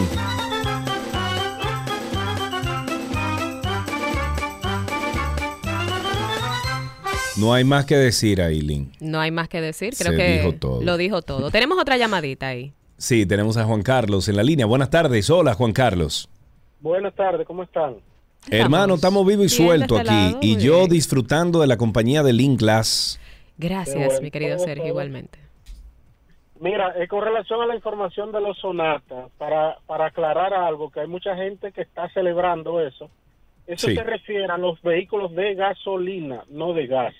No hay más que decir, Aileen. No hay más que decir, creo Se que dijo todo. lo dijo todo. Tenemos otra llamadita ahí. Sí, tenemos a Juan Carlos en la línea. Buenas tardes. Hola, Juan Carlos. Buenas tardes, ¿cómo están? Hermano, estamos vivos y este aquí. lado, y yo bien. disfrutando de la compañía de Link Glass. Gracias, bueno. mi querido Sergio, todo. igualmente. Mira, eh, con relación a la información de los sonatas, para, para aclarar algo, que hay mucha gente que está celebrando eso, eso Sí. se refiere a los vehículos de gasolina, no de gas.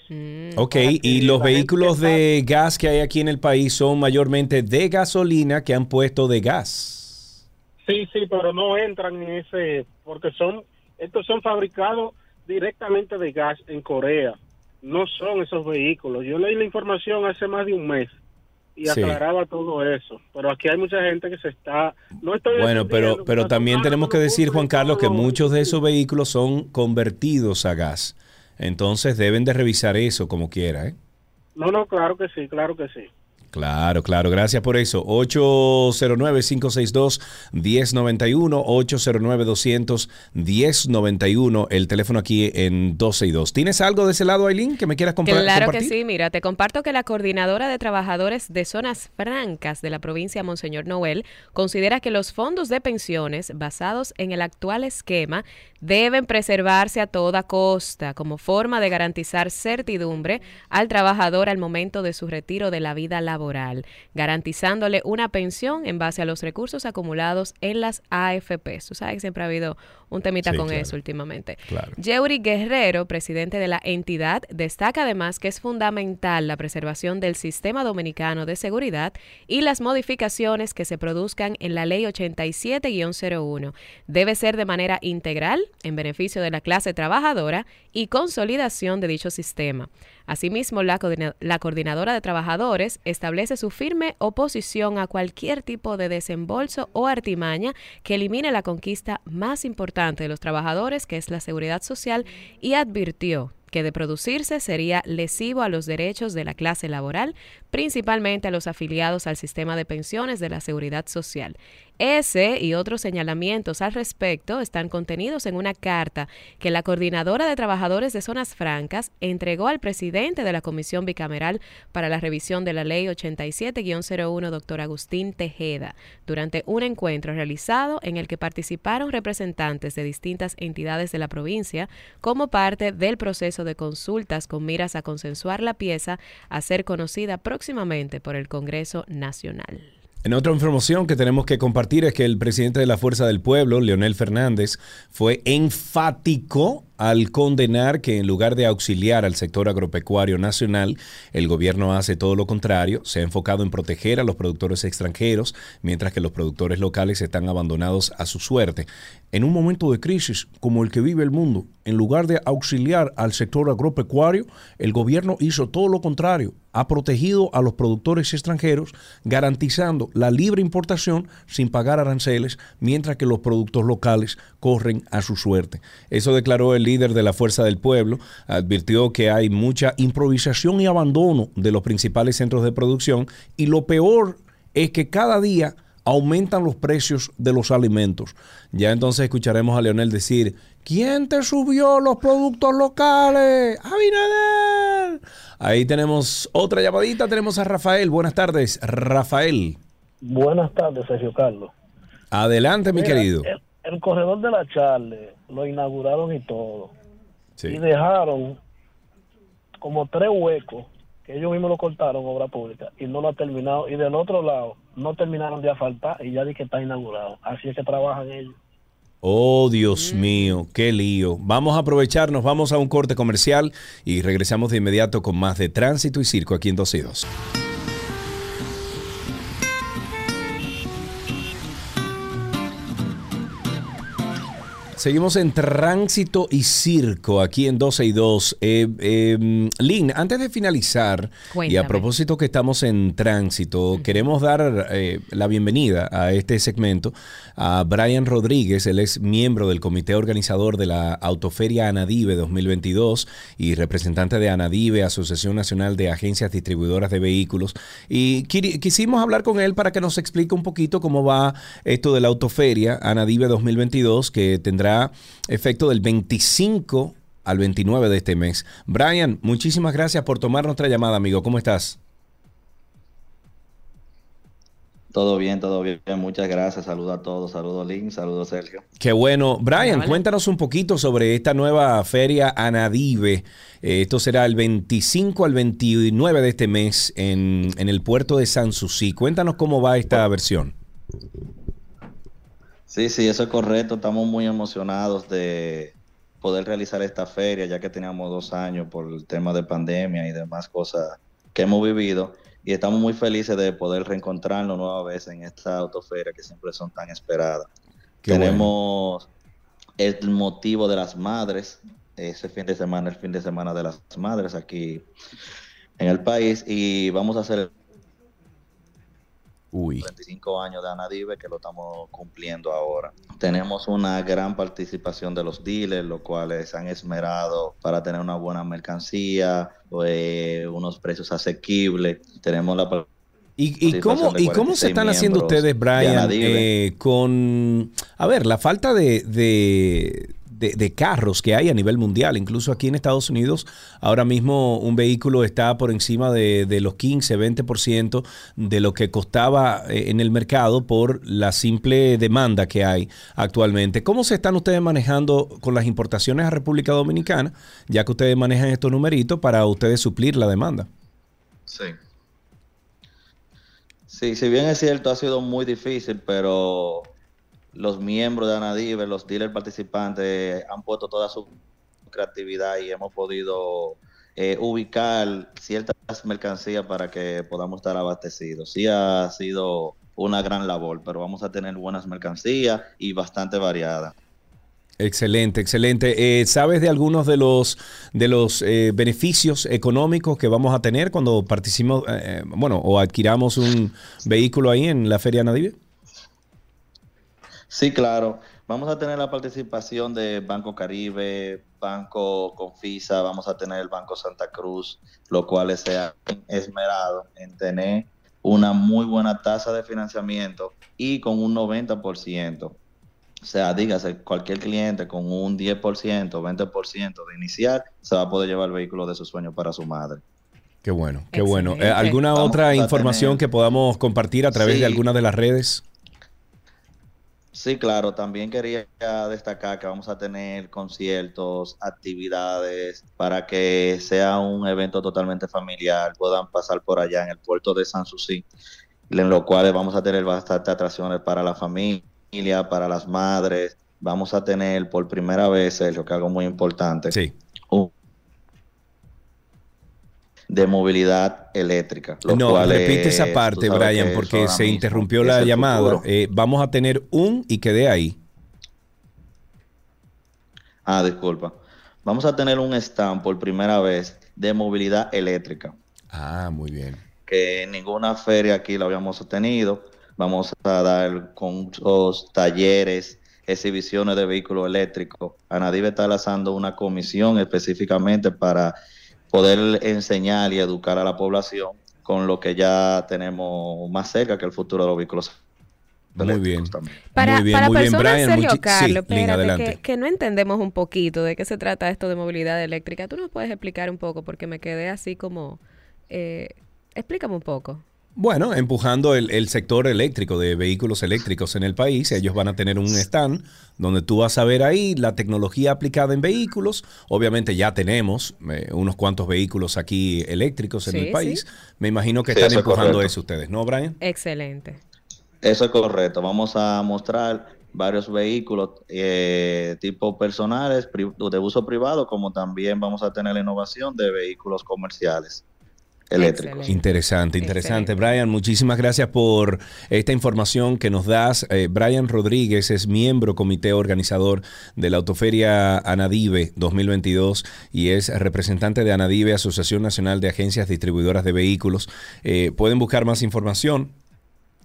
Ok, y los vehículos de gas que hay aquí en el país son mayormente de gasolina que han puesto de gas. Sí, sí, pero no entran en ese, porque son, estos son fabricados directamente de gas en Corea. No son esos vehículos. Yo leí la información hace más de un mes y Sí. aclaraba todo eso. Pero aquí hay mucha gente que se está... No estoy Bueno, pero, pero también tenemos que decir, Juan Carlos, que muchos de esos vehículos son convertidos a gas. Entonces deben de revisar eso como quiera, ¿eh? No, no, claro que sí, claro que sí. Claro, claro, gracias por eso. 809-562-1091, 809-200-1091, el teléfono aquí en 12 y 2. ¿Tienes algo de ese lado, Aileen, que me quieras comprar? Claro que compartir? sí, mira, te comparto que la coordinadora de trabajadores de zonas francas de la provincia Monseñor Noel considera que los fondos de pensiones basados en el actual esquema deben preservarse a toda costa como forma de garantizar certidumbre al trabajador al momento de su retiro de la vida laboral, garantizándole una pensión en base a los recursos acumulados en las AFPs. Tú sabes que siempre ha habido un temita Sí, con claro. eso últimamente. Claro. Yeuri Guerrero, presidente de la entidad, destaca además que es fundamental la preservación del sistema dominicano de seguridad y las modificaciones que se produzcan en la ley 87-01. Debe ser de manera integral en beneficio de la clase trabajadora y consolidación de dicho sistema. Asimismo, la, coordina- la coordinadora de trabajadores establece su firme oposición a cualquier tipo de desembolso o artimaña que elimine la conquista más importante de los trabajadores, que es la seguridad social, y advirtió que de producirse sería lesivo a los derechos de la clase laboral, principalmente a los afiliados al sistema de pensiones de la seguridad social. Ese y otros señalamientos al respecto están contenidos en una carta que la Coordinadora de Trabajadores de Zonas Francas entregó al presidente de la Comisión Bicameral para la revisión de la Ley 87-01, doctor Agustín Tejeda, durante un encuentro realizado en el que participaron representantes de distintas entidades de la provincia como parte del proceso de consultas con miras a consensuar la pieza a ser conocida próximamente por el Congreso Nacional. En otra información que tenemos que compartir es que el presidente de la Fuerza del Pueblo, Leonel Fernández, fue enfático al condenar que en lugar de auxiliar al sector agropecuario nacional, el gobierno hace todo lo contrario, se ha enfocado en proteger a los productores extranjeros, mientras que los productores locales están abandonados a su suerte. En un momento de crisis como el que vive el mundo, en lugar de auxiliar al sector agropecuario, el gobierno hizo todo lo contrario, ha protegido a los productores extranjeros, garantizando la libre importación sin pagar aranceles, mientras que los productos locales corren a su suerte. Eso declaró el líder de la Fuerza del Pueblo, advirtió que hay mucha improvisación y abandono de los principales centros de producción y lo peor es que cada día aumentan los precios de los alimentos. Ya entonces escucharemos a Leonel decir, ¿quién te subió los productos locales? Abinader. Ahí tenemos otra llamadita, tenemos a Rafael. Buenas tardes, Rafael. Buenas tardes, Sergio Carlos. Adelante, mi Mira, querido. El, el corredor de la Charle lo inauguraron y todo. Sí. Y dejaron como tres huecos que ellos mismos lo cortaron, obra pública, y no lo ha terminado. Y del otro lado, no terminaron de asfaltar y ya di que está inaugurado. Así es que trabajan ellos. Oh, Dios mío, qué lío. Vamos a aprovecharnos, vamos a un corte comercial y regresamos de inmediato con más de Tránsito y Circo aquí en 12 y 2. Seguimos en Tránsito y Circo aquí en 12 y 2. Eh, eh, Lynn, antes de finalizar, y a propósito que estamos en tránsito, queremos dar eh, la bienvenida a este segmento a Brian Rodríguez. Él es miembro del comité organizador de la Autoferia Anadive 2022 y representante de Anadive, Asociación Nacional de Agencias Distribuidoras de Vehículos. Y quisimos hablar con él para que nos explique un poquito cómo va esto de la Autoferia Anadive 2022, que tendrá efecto del 25 al 29 de este mes. Brian, muchísimas gracias por tomar nuestra llamada, amigo. ¿Cómo estás? Todo bien, todo bien. Muchas gracias. Saludos a todos. Saludos, Lynn. Saludos, Sergio. Qué bueno. Brian, Hola. cuéntanos un poquito sobre esta nueva feria Anadive. Eh, esto será el 25 al 29 de este mes en, en el puerto de Sanssouci. Cuéntanos cómo va esta versión. Sí, sí, eso es correcto. Estamos muy emocionados de poder realizar esta feria, ya que teníamos dos años por el tema de pandemia y demás cosas que hemos vivido. Y estamos muy felices de poder reencontrarnos nueva vez en esta autoferia que siempre son tan esperadas. Qué Tenemos el motivo de las madres, ese fin de semana, el fin de semana de las madres aquí en el país, y vamos a hacer Uy. 25 años de Anadive que lo estamos cumpliendo ahora. Tenemos una gran participación de los dealers, los cuales se han esmerado para tener una buena mercancía, eh, unos precios asequibles. Tenemos la ¿Y, y cómo, ¿Y cómo se están haciendo ustedes, Brian, eh, con, a ver, la falta de, de, de- carros que hay a nivel mundial? Incluso aquí en Estados Unidos, ahora mismo un vehículo está por encima de, de los 15, 20% de lo que costaba eh, en el mercado por la simple demanda que hay actualmente. ¿Cómo se están ustedes manejando con las importaciones a República Dominicana, ya que ustedes manejan estos numeritos para ustedes suplir la demanda? Sí. Sí, si bien es cierto, ha sido muy difícil, pero los miembros de Anadive, los dealers participantes, han puesto toda su creatividad y hemos podido eh, ubicar ciertas mercancías para que podamos estar abastecidos. Sí ha sido una gran labor, pero vamos a tener buenas mercancías y bastante variadas. Excelente, excelente. Eh, ¿Sabes de algunos de los de los eh, beneficios económicos que vamos a tener cuando participemos, eh, bueno, o adquiramos un vehículo ahí en la Feria Nadive? Sí, claro. Vamos a tener la participación de Banco Caribe, Banco Confisa, vamos a tener el Banco Santa Cruz, los cuales se han esmerado en tener una muy buena tasa de financiamiento y con un 90%. O sea, dígase, cualquier cliente con un 10%, 20% de inicial se va a poder llevar el vehículo de su sueño para su madre. Qué bueno, qué bueno. Eh, ¿Alguna Vamos otra información tener- que podamos compartir a través Sí. de alguna de las redes? Sí, claro, también quería destacar que vamos a tener conciertos, actividades, para que sea un evento totalmente familiar, puedan pasar por allá en el puerto de Sanssouci, en lo cual vamos a tener bastantes atracciones para la familia, para las madres, vamos a tener por primera vez, Sergio, que algo muy importante, un- de movilidad eléctrica. No, repite es, esa parte, Brian, que porque se interrumpió la llamada. Eh, vamos a tener un y quedé ahí. Ah, disculpa. Vamos a tener un stand por primera vez de movilidad eléctrica. Ah, muy bien. Que en ninguna feria aquí lo habíamos tenido. Vamos a dar cursos, talleres, exhibiciones de vehículos eléctricos. Anadive está lanzando una comisión específicamente para poder enseñar y educar a la población con lo que ya tenemos más cerca que el futuro de los vehículos Muy bien. Para, muy bien, para muy bien, personas, Brian. Sergio Carlos, sí, espérate, que no entendemos un poquito de qué se trata esto de movilidad eléctrica. ¿Tú nos puedes explicar un poco? Porque me quedé así como... eh, explícame un poco. Bueno, empujando el, el sector eléctrico de vehículos eléctricos en el país, ellos van a tener un stand donde tú vas a ver ahí la tecnología aplicada en vehículos. Obviamente ya tenemos eh, unos cuantos vehículos aquí eléctricos en Sí, el país. sí. Me imagino que Sí, están eso empujando correcto. eso ustedes, ¿no, Brian? Excelente. Eso es correcto. Vamos a mostrar varios vehículos eh, tipo personales, pri- de uso privado, como también vamos a tener la innovación de vehículos comerciales eléctricos. Interesante, interesante. Brian, muchísimas gracias por esta información que nos das. Eh, Brian Rodríguez es miembro comité organizador de la Autoferia Anadive 2022 y es representante de Anadive, Asociación Nacional de Agencias Distribuidoras de Vehículos. Eh, pueden buscar más información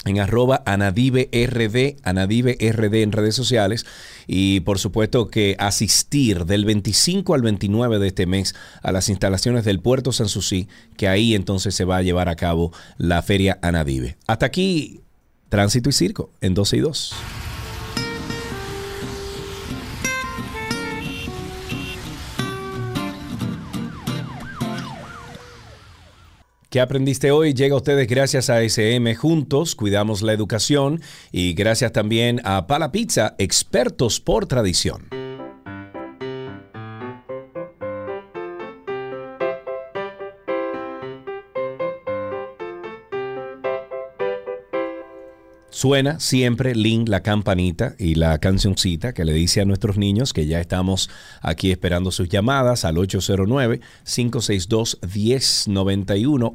en arroba anadiverd, anadiverd en redes sociales y por supuesto que asistir del 25 al 29 de este mes a las instalaciones del puerto Sanssouci, que ahí entonces se va a llevar a cabo la feria Anadive. Hasta aquí, tránsito y circo en 12 y 2. ¿Qué aprendiste hoy? Llega a ustedes gracias a SM Juntos, cuidamos la educación y gracias también a Pala Pizza, expertos por tradición. Suena siempre Link la campanita y la cancioncita que le dice a nuestros niños que ya estamos aquí esperando sus llamadas al 809-562-1091,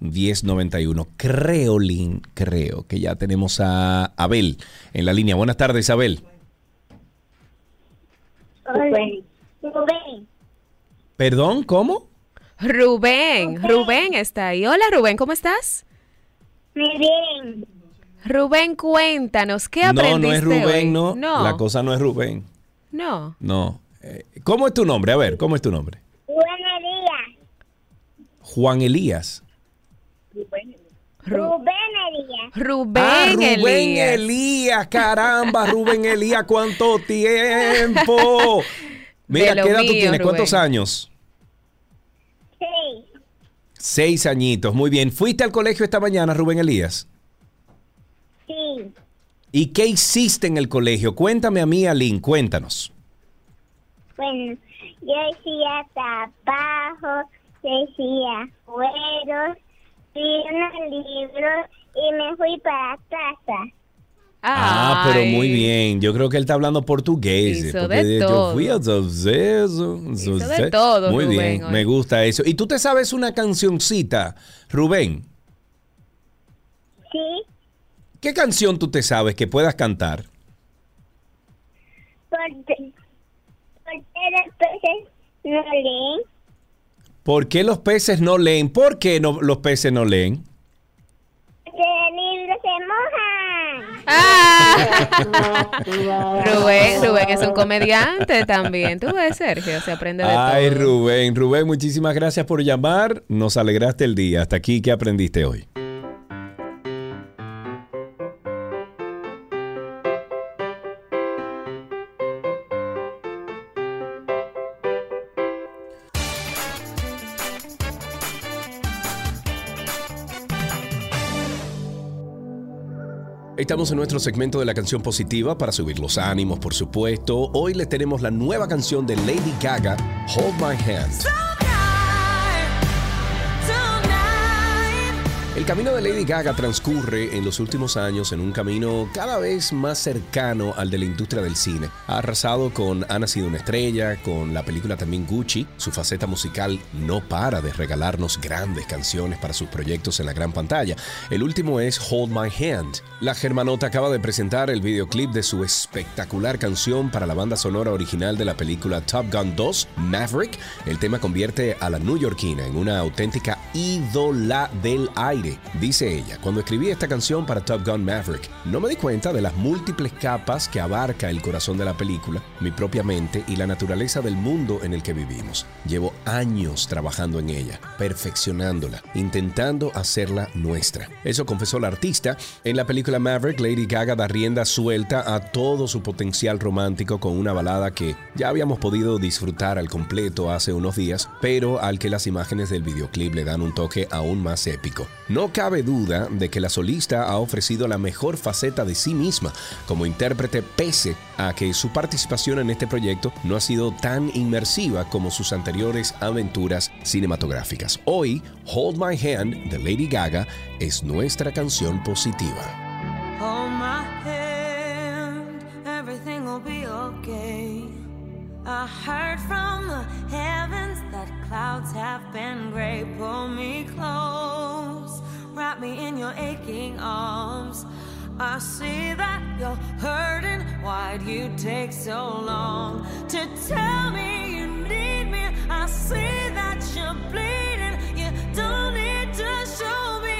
809-562-1091. Creo, Link, creo que ya tenemos a Abel en la línea. Buenas tardes, Abel. Rubén. Rubén. Perdón, ¿cómo? Rubén, Rubén está ahí. Hola Rubén, ¿cómo estás? Muy bien. Rubén, cuéntanos, ¿qué No, aprendiste no es Rubén, hoy? no. No, La cosa no es Rubén. no. No. Eh, ¿Cómo es tu nombre? A ver, ¿cómo es tu nombre? Buenos días. Juan Elías. Rubén Elías. Rubén, Ah, Rubén Elías. Elías. caramba, Rubén Elías, ¿cuánto tiempo? Mira, ¿qué edad tú tienes? ¿Cuántos Rubén. años? Seis añitos, muy bien. ¿Fuiste al colegio esta mañana, Rubén Elías? Sí. ¿Y qué hiciste en el colegio? Cuéntame a mí, Alin, cuéntanos. Bueno, yo decía trabajo, decía juegos, vi unos libros y me fui para casa. Ah, pero muy bien. Yo creo que él está hablando portugués. Hizo porque de yo todo. fui a eso, Hizo de todo, Muy Rubén, bien, hoy. me gusta eso. ¿Y tú te sabes una cancioncita, Rubén? Sí, ¿Qué canción tú te sabes que puedas cantar? porque, porque los peces no leen. ¿Por qué los peces no leen? ¿Por qué no, los peces no leen? Mojan. Rubén, Rubén es un comediante también. Tú ves, Sergio, se aprende de Ay, todo. Rubén, Rubén, muchísimas gracias por llamar. Nos alegraste el día. Hasta aquí, ¿qué aprendiste hoy? Estamos en nuestro segmento de la canción positiva para subir los ánimos, por supuesto. Hoy les tenemos la nueva canción de Lady Gaga, Hold My Hand. El camino de Lady Gaga transcurre en los últimos años en un camino cada vez más cercano al de la industria del cine. Ha arrasado con Ha nacido una estrella, con la película también Gucci. Su faceta musical no para de regalarnos grandes canciones para sus proyectos en la gran pantalla. El último es Hold My Hand. La germanota acaba de presentar el videoclip de su espectacular canción para la banda sonora original de la película Top Gun 2, Maverick. El tema convierte a la newyorkina en una auténtica ídola del aire. Dice ella, cuando escribí esta canción para Top Gun Maverick, no me di cuenta de las múltiples capas que abarca el corazón de la película, mi propia mente y la naturaleza del mundo en el que vivimos. Llevo años trabajando en ella, perfeccionándola, intentando hacerla nuestra. Eso confesó la artista. En la película Maverick, Lady Gaga da rienda suelta a todo su potencial romántico con una balada que ya habíamos podido disfrutar al completo hace unos días, pero al que las imágenes del videoclip le dan un toque aún más épico. No cabe duda de que la solista ha ofrecido la mejor faceta de sí misma como intérprete pese a que su participación en este proyecto no ha sido tan inmersiva como sus anteriores aventuras cinematográficas. Hoy, Hold My Hand de Lady Gaga es nuestra canción positiva. I heard from the heavens that clouds have been gray. Pull me close, wrap me in your aching arms. I see that you're hurting. Why'd you take so long to tell me you need me? I see that you're bleeding. You don't need to show me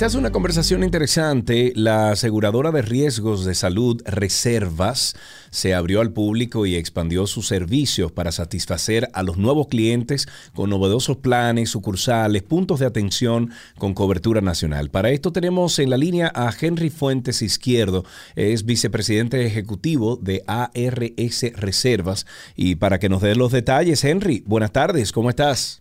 Esta es una conversación interesante. La aseguradora de riesgos de salud Reservas se abrió al público y expandió sus servicios para satisfacer a los nuevos clientes con novedosos planes, sucursales, puntos de atención con cobertura nacional. Para esto tenemos en la línea a Henry Fuentes Izquierdo, es vicepresidente ejecutivo de ARS Reservas. Y para que nos dé los detalles, Henry, buenas tardes, ¿cómo estás?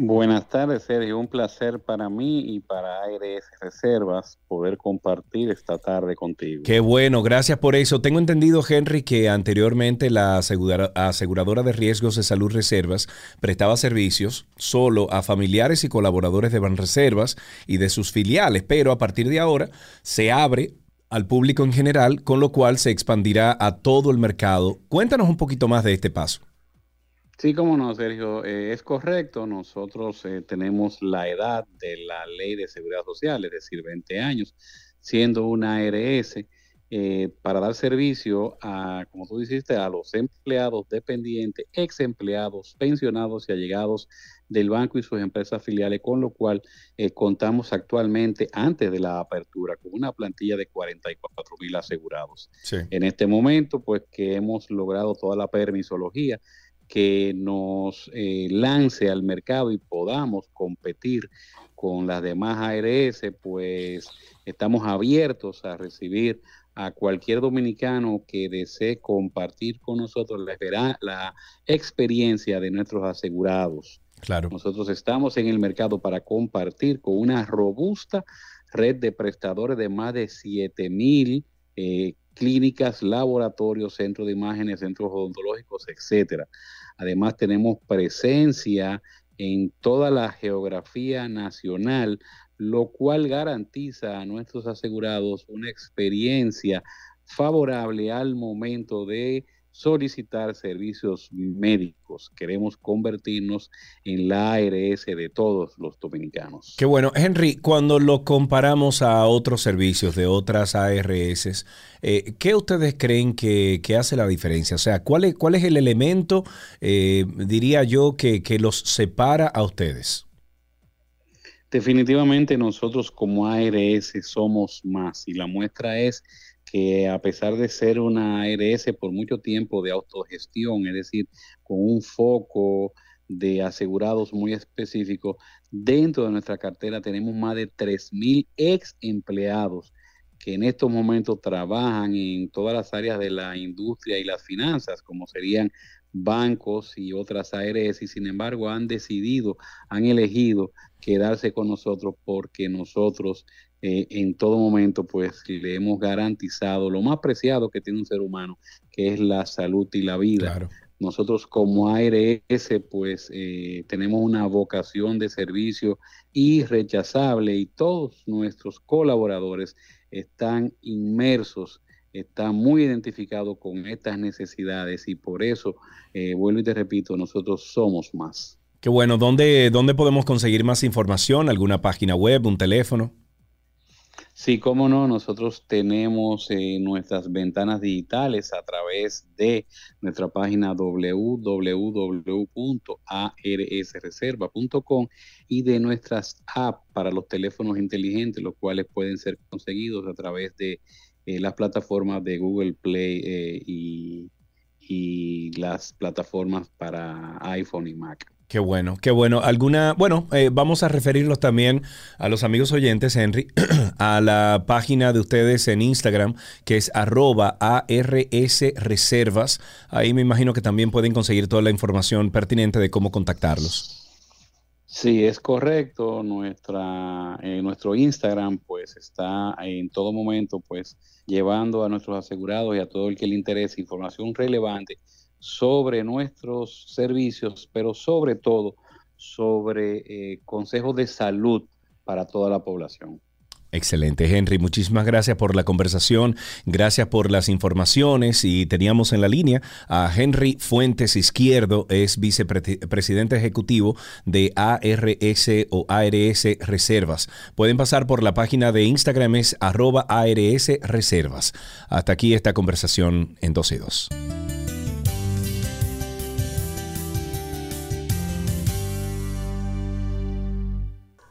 Buenas tardes, Sergio. Un placer para mí y para ARS Reservas poder compartir esta tarde contigo. Qué bueno, gracias por eso. Tengo entendido, Henry, que anteriormente la asegura- aseguradora de riesgos de salud Reservas prestaba servicios solo a familiares y colaboradores de Banreservas y de sus filiales, pero a partir de ahora se abre al público en general, con lo cual se expandirá a todo el mercado. Cuéntanos un poquito más de este paso. Sí, cómo no, Sergio. Eh, es correcto. Nosotros eh, tenemos la edad de la ley de seguridad social, es decir, 20 años, siendo una ARS eh, para dar servicio a, como tú dijiste, a los empleados dependientes, ex empleados, pensionados y allegados del banco y sus empresas filiales, con lo cual eh, contamos actualmente, antes de la apertura, con una plantilla de 44 mil asegurados. En este momento, pues que hemos logrado toda la permisología que nos eh, lance al mercado y podamos competir con las demás ARS, pues estamos abiertos a recibir a cualquier dominicano que desee compartir con nosotros la, la experiencia de nuestros asegurados. Claro. Nosotros estamos en el mercado para compartir con una robusta red de prestadores de más de 7 mil eh, clínicas, laboratorios, centros de imágenes, centros odontológicos, etcétera. Además, tenemos presencia en toda la geografía nacional, lo cual garantiza a nuestros asegurados una experiencia favorable al momento de solicitar servicios médicos. Queremos convertirnos en la ARS de todos los dominicanos. Qué bueno. Henry, cuando lo comparamos a otros servicios de otras ARS, eh, ¿qué ustedes creen que, que hace la diferencia? O sea, ¿cuál es, cuál es el elemento, eh, diría yo, que, que los separa a ustedes? Definitivamente nosotros como ARS somos más y la muestra es que a pesar de ser una ARS por mucho tiempo de autogestión, es decir, con un foco de asegurados muy específico, dentro de nuestra cartera tenemos más de 3.000 ex empleados que en estos momentos trabajan en todas las áreas de la industria y las finanzas, como serían bancos y otras ARS, y sin embargo han decidido, han elegido quedarse con nosotros porque nosotros eh, en todo momento pues le hemos garantizado lo más preciado que tiene un ser humano, que es la salud y la vida. Nosotros como ARS pues eh, tenemos una vocación de servicio irrechazable y todos nuestros colaboradores están inmersos, están muy identificados con estas necesidades y por eso, eh, vuelvo y te repito, nosotros somos más. Qué bueno. ¿Dónde, ¿Dónde podemos conseguir más información? ¿Alguna página web, un teléfono? Sí, cómo no, nosotros tenemos eh, nuestras ventanas digitales a través de nuestra página www.arsreserva.com y de nuestras apps para los teléfonos inteligentes, los cuales pueden ser conseguidos a través de eh, las plataformas de Google Play eh, y, y las plataformas para iPhone y Mac. Qué bueno, qué bueno. Alguna, bueno, eh, vamos a referirlos también a los amigos oyentes, Henry, a la página de ustedes en Instagram, que es arroba ARS Reservas. Ahí me imagino que también pueden conseguir toda la información pertinente de cómo contactarlos. Sí, es correcto. Nuestra, eh, nuestro Instagram, pues, está en todo momento, pues, llevando a nuestros asegurados y a todo el que le interese información relevante sobre nuestros servicios, pero sobre todo sobre eh, consejos de salud para toda la población. Excelente, Henry. Muchísimas gracias por la conversación, gracias por las informaciones y teníamos en la línea a Henry Fuentes Izquierdo, es vicepresidente ejecutivo de ARS o ARS Reservas. Pueden pasar por la página de Instagram, es arroba ARS Reservas. Hasta aquí esta conversación en 12 y 2.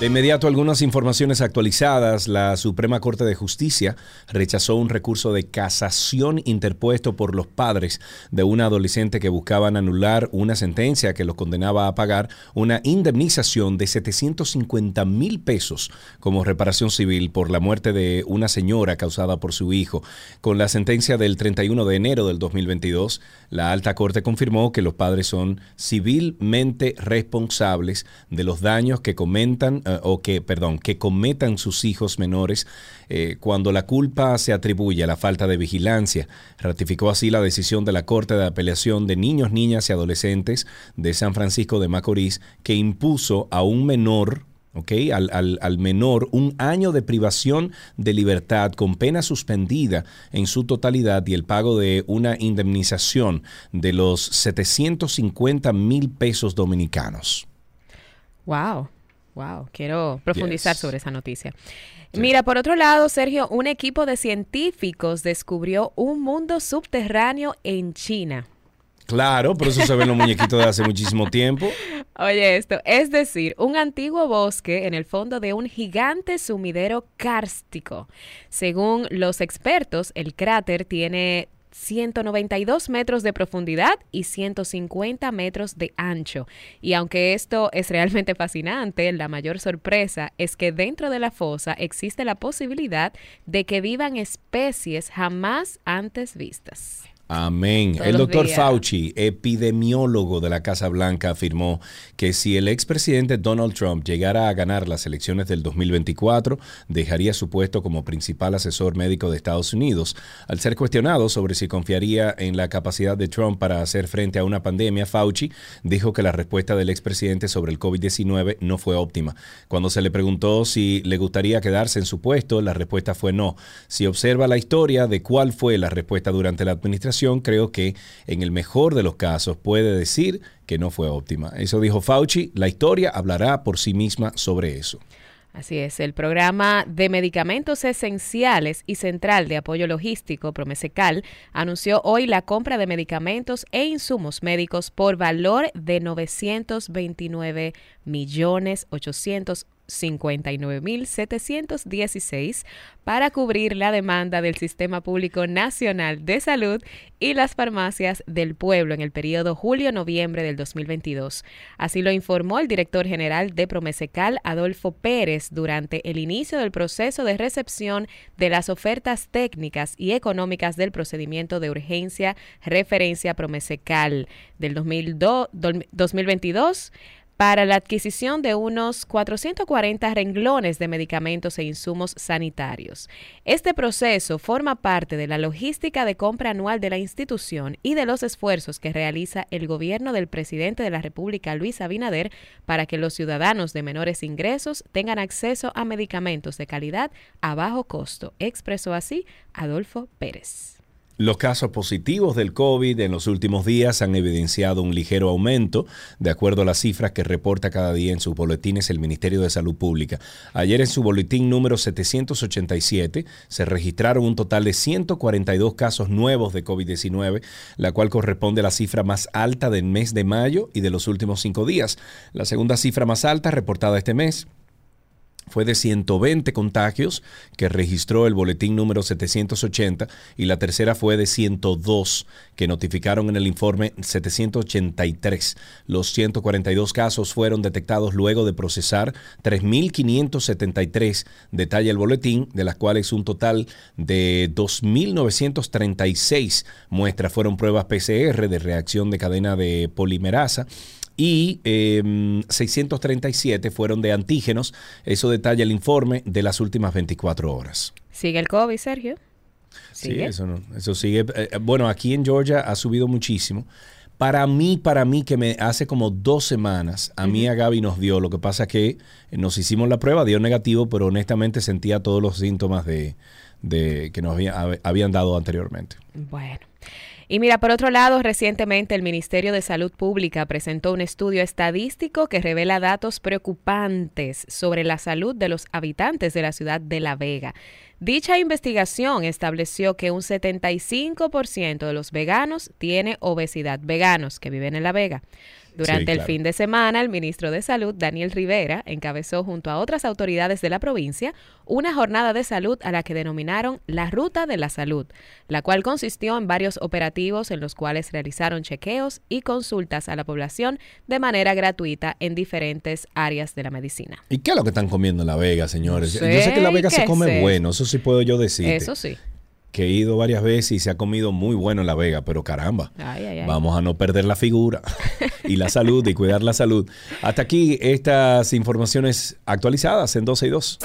De inmediato, algunas informaciones actualizadas. La Suprema Corte de Justicia rechazó un recurso de casación interpuesto por los padres de una adolescente que buscaban anular una sentencia que los condenaba a pagar una indemnización de 750 mil pesos como reparación civil por la muerte de una señora causada por su hijo. Con la sentencia del 31 de enero del 2022, la Alta Corte confirmó que los padres son civilmente responsables de los daños que comentan o que, perdón, que cometan sus hijos menores eh, cuando la culpa se atribuye a la falta de vigilancia. Ratificó así la decisión de la Corte de Apelación de Niños, Niñas y Adolescentes de San Francisco de Macorís que impuso a un menor ¿ok? Al, al, al, menor un año de privación de libertad con pena suspendida en su totalidad y el pago de una indemnización de los 750 mil pesos dominicanos. Wow. Wow, quiero profundizar yes. sobre esa noticia. Sí. Mira, por otro lado, Sergio, un equipo de científicos descubrió un mundo subterráneo en China. Claro, por eso se ven los muñequitos de hace muchísimo tiempo. Oye, esto, es decir, un antiguo bosque en el fondo de un gigante sumidero kárstico. Según los expertos, el cráter tiene 192 metros de profundidad y 150 metros de ancho. Y aunque esto es realmente fascinante, la mayor sorpresa es que dentro de la fosa existe la posibilidad de que vivan especies jamás antes vistas. Amén. Todos el doctor Fauci, epidemiólogo de la Casa Blanca, afirmó que si el expresidente Donald Trump llegara a ganar las elecciones del 2024, dejaría su puesto como principal asesor médico de Estados Unidos. Al ser cuestionado sobre si confiaría en la capacidad de Trump para hacer frente a una pandemia, Fauci dijo que la respuesta del expresidente sobre el COVID-19 no fue óptima. Cuando se le preguntó si le gustaría quedarse en su puesto, la respuesta fue no. Si observa la historia de cuál fue la respuesta durante la administración, creo que en el mejor de los casos puede decir que no fue óptima. Eso dijo Fauci. La historia hablará por sí misma sobre eso. Así es, el programa de medicamentos esenciales y central de apoyo logístico, Promesecal, anunció hoy la compra de medicamentos e insumos médicos por valor de 929 millones 800 59.716 para cubrir la demanda del Sistema Público Nacional de Salud y las farmacias del pueblo en el periodo julio-noviembre del 2022. Así lo informó el director general de Promesecal, Adolfo Pérez, durante el inicio del proceso de recepción de las ofertas técnicas y económicas del procedimiento de urgencia referencia Promesecal del 2002, 2022 para la adquisición de unos 440 renglones de medicamentos e insumos sanitarios. Este proceso forma parte de la logística de compra anual de la institución y de los esfuerzos que realiza el gobierno del presidente de la República, Luis Abinader, para que los ciudadanos de menores ingresos tengan acceso a medicamentos de calidad a bajo costo, expresó así Adolfo Pérez. Los casos positivos del COVID en los últimos días han evidenciado un ligero aumento, de acuerdo a las cifras que reporta cada día en sus boletines el Ministerio de Salud Pública. Ayer en su boletín número 787 se registraron un total de 142 casos nuevos de COVID-19, la cual corresponde a la cifra más alta del mes de mayo y de los últimos cinco días. La segunda cifra más alta reportada este mes fue de 120 contagios que registró el boletín número 780 y la tercera fue de 102 que notificaron en el informe 783. Los 142 casos fueron detectados luego de procesar 3.573, detalla el boletín, de las cuales un total de 2.936 muestras fueron pruebas PCR de reacción de cadena de polimerasa y eh, 637 fueron de antígenos. Eso detalla el informe de las últimas 24 horas. ¿Sigue el COVID, Sergio? ¿Sigue? Sí, eso, no, eso sigue. Eh, bueno, aquí en Georgia ha subido muchísimo. Para mí, para mí, que me hace como dos semanas, a mí a Gaby nos dio, lo que pasa es que nos hicimos la prueba, dio negativo, pero honestamente sentía todos los síntomas de, de que nos había, habían dado anteriormente. Bueno. Y mira, por otro lado, recientemente el Ministerio de Salud Pública presentó un estudio estadístico que revela datos preocupantes sobre la salud de los habitantes de la ciudad de La Vega. Dicha investigación estableció que un 75% de los veganos tiene obesidad, veganos que viven en La Vega. Durante Sí, el fin de semana, el ministro de Salud, Daniel Rivera, encabezó junto a otras autoridades de la provincia una jornada de salud a la que denominaron la Ruta de la Salud, la cual consistió en varios operativos en los cuales realizaron chequeos y consultas a la población de manera gratuita en diferentes áreas de la medicina. ¿Y qué es lo que están comiendo en La Vega, señores? Yo sé que en La Vega ¿qué se come bueno, eso sí puedo yo decir. Eso sí. Que he ido varias veces y se ha comido muy bueno en La Vega, pero caramba. Ay, ay, ay. Vamos a no perder la figura y la salud y cuidar la salud. Hasta aquí estas informaciones actualizadas en 12 y 2.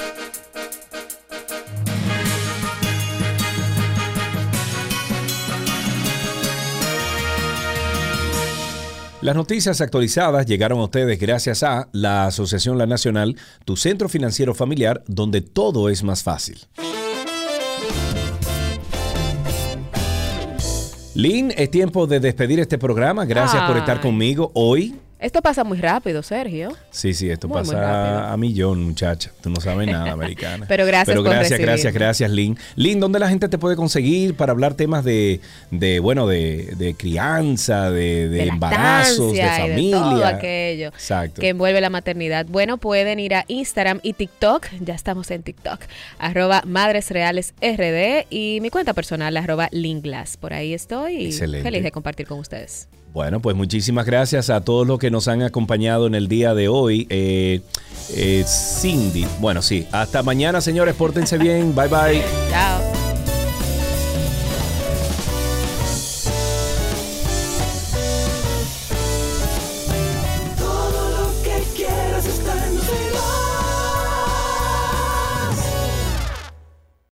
Las noticias actualizadas llegaron a ustedes gracias a la Asociación La Nacional, tu centro financiero familiar, donde todo es más fácil. Lynn, es tiempo de despedir este programa. Gracias por estar conmigo hoy. Esto pasa muy rápido, Sergio. Sí, sí, esto Muy, muy rápido. pasa a millón, muchacha. Tú no sabes nada, americana. Pero gracias Pero gracias, gracias, gracias, Lynn. Lynn, ¿dónde la gente te puede conseguir para hablar temas de, de bueno, de, de crianza, de, de de embarazos, de y familia? todo aquello Exacto. que envuelve la maternidad. Bueno, pueden ir a Instagram y TikTok, ya estamos en TikTok, arroba Madres Reales RD y mi cuenta personal, arroba Linglas. Por ahí estoy y Excelente. feliz de compartir con ustedes. Bueno, pues muchísimas gracias a todos los que nos han acompañado en el día de hoy. Eh, eh, Cindy, bueno, sí, hasta mañana, señores, pórtense bien. Bye bye. Chao.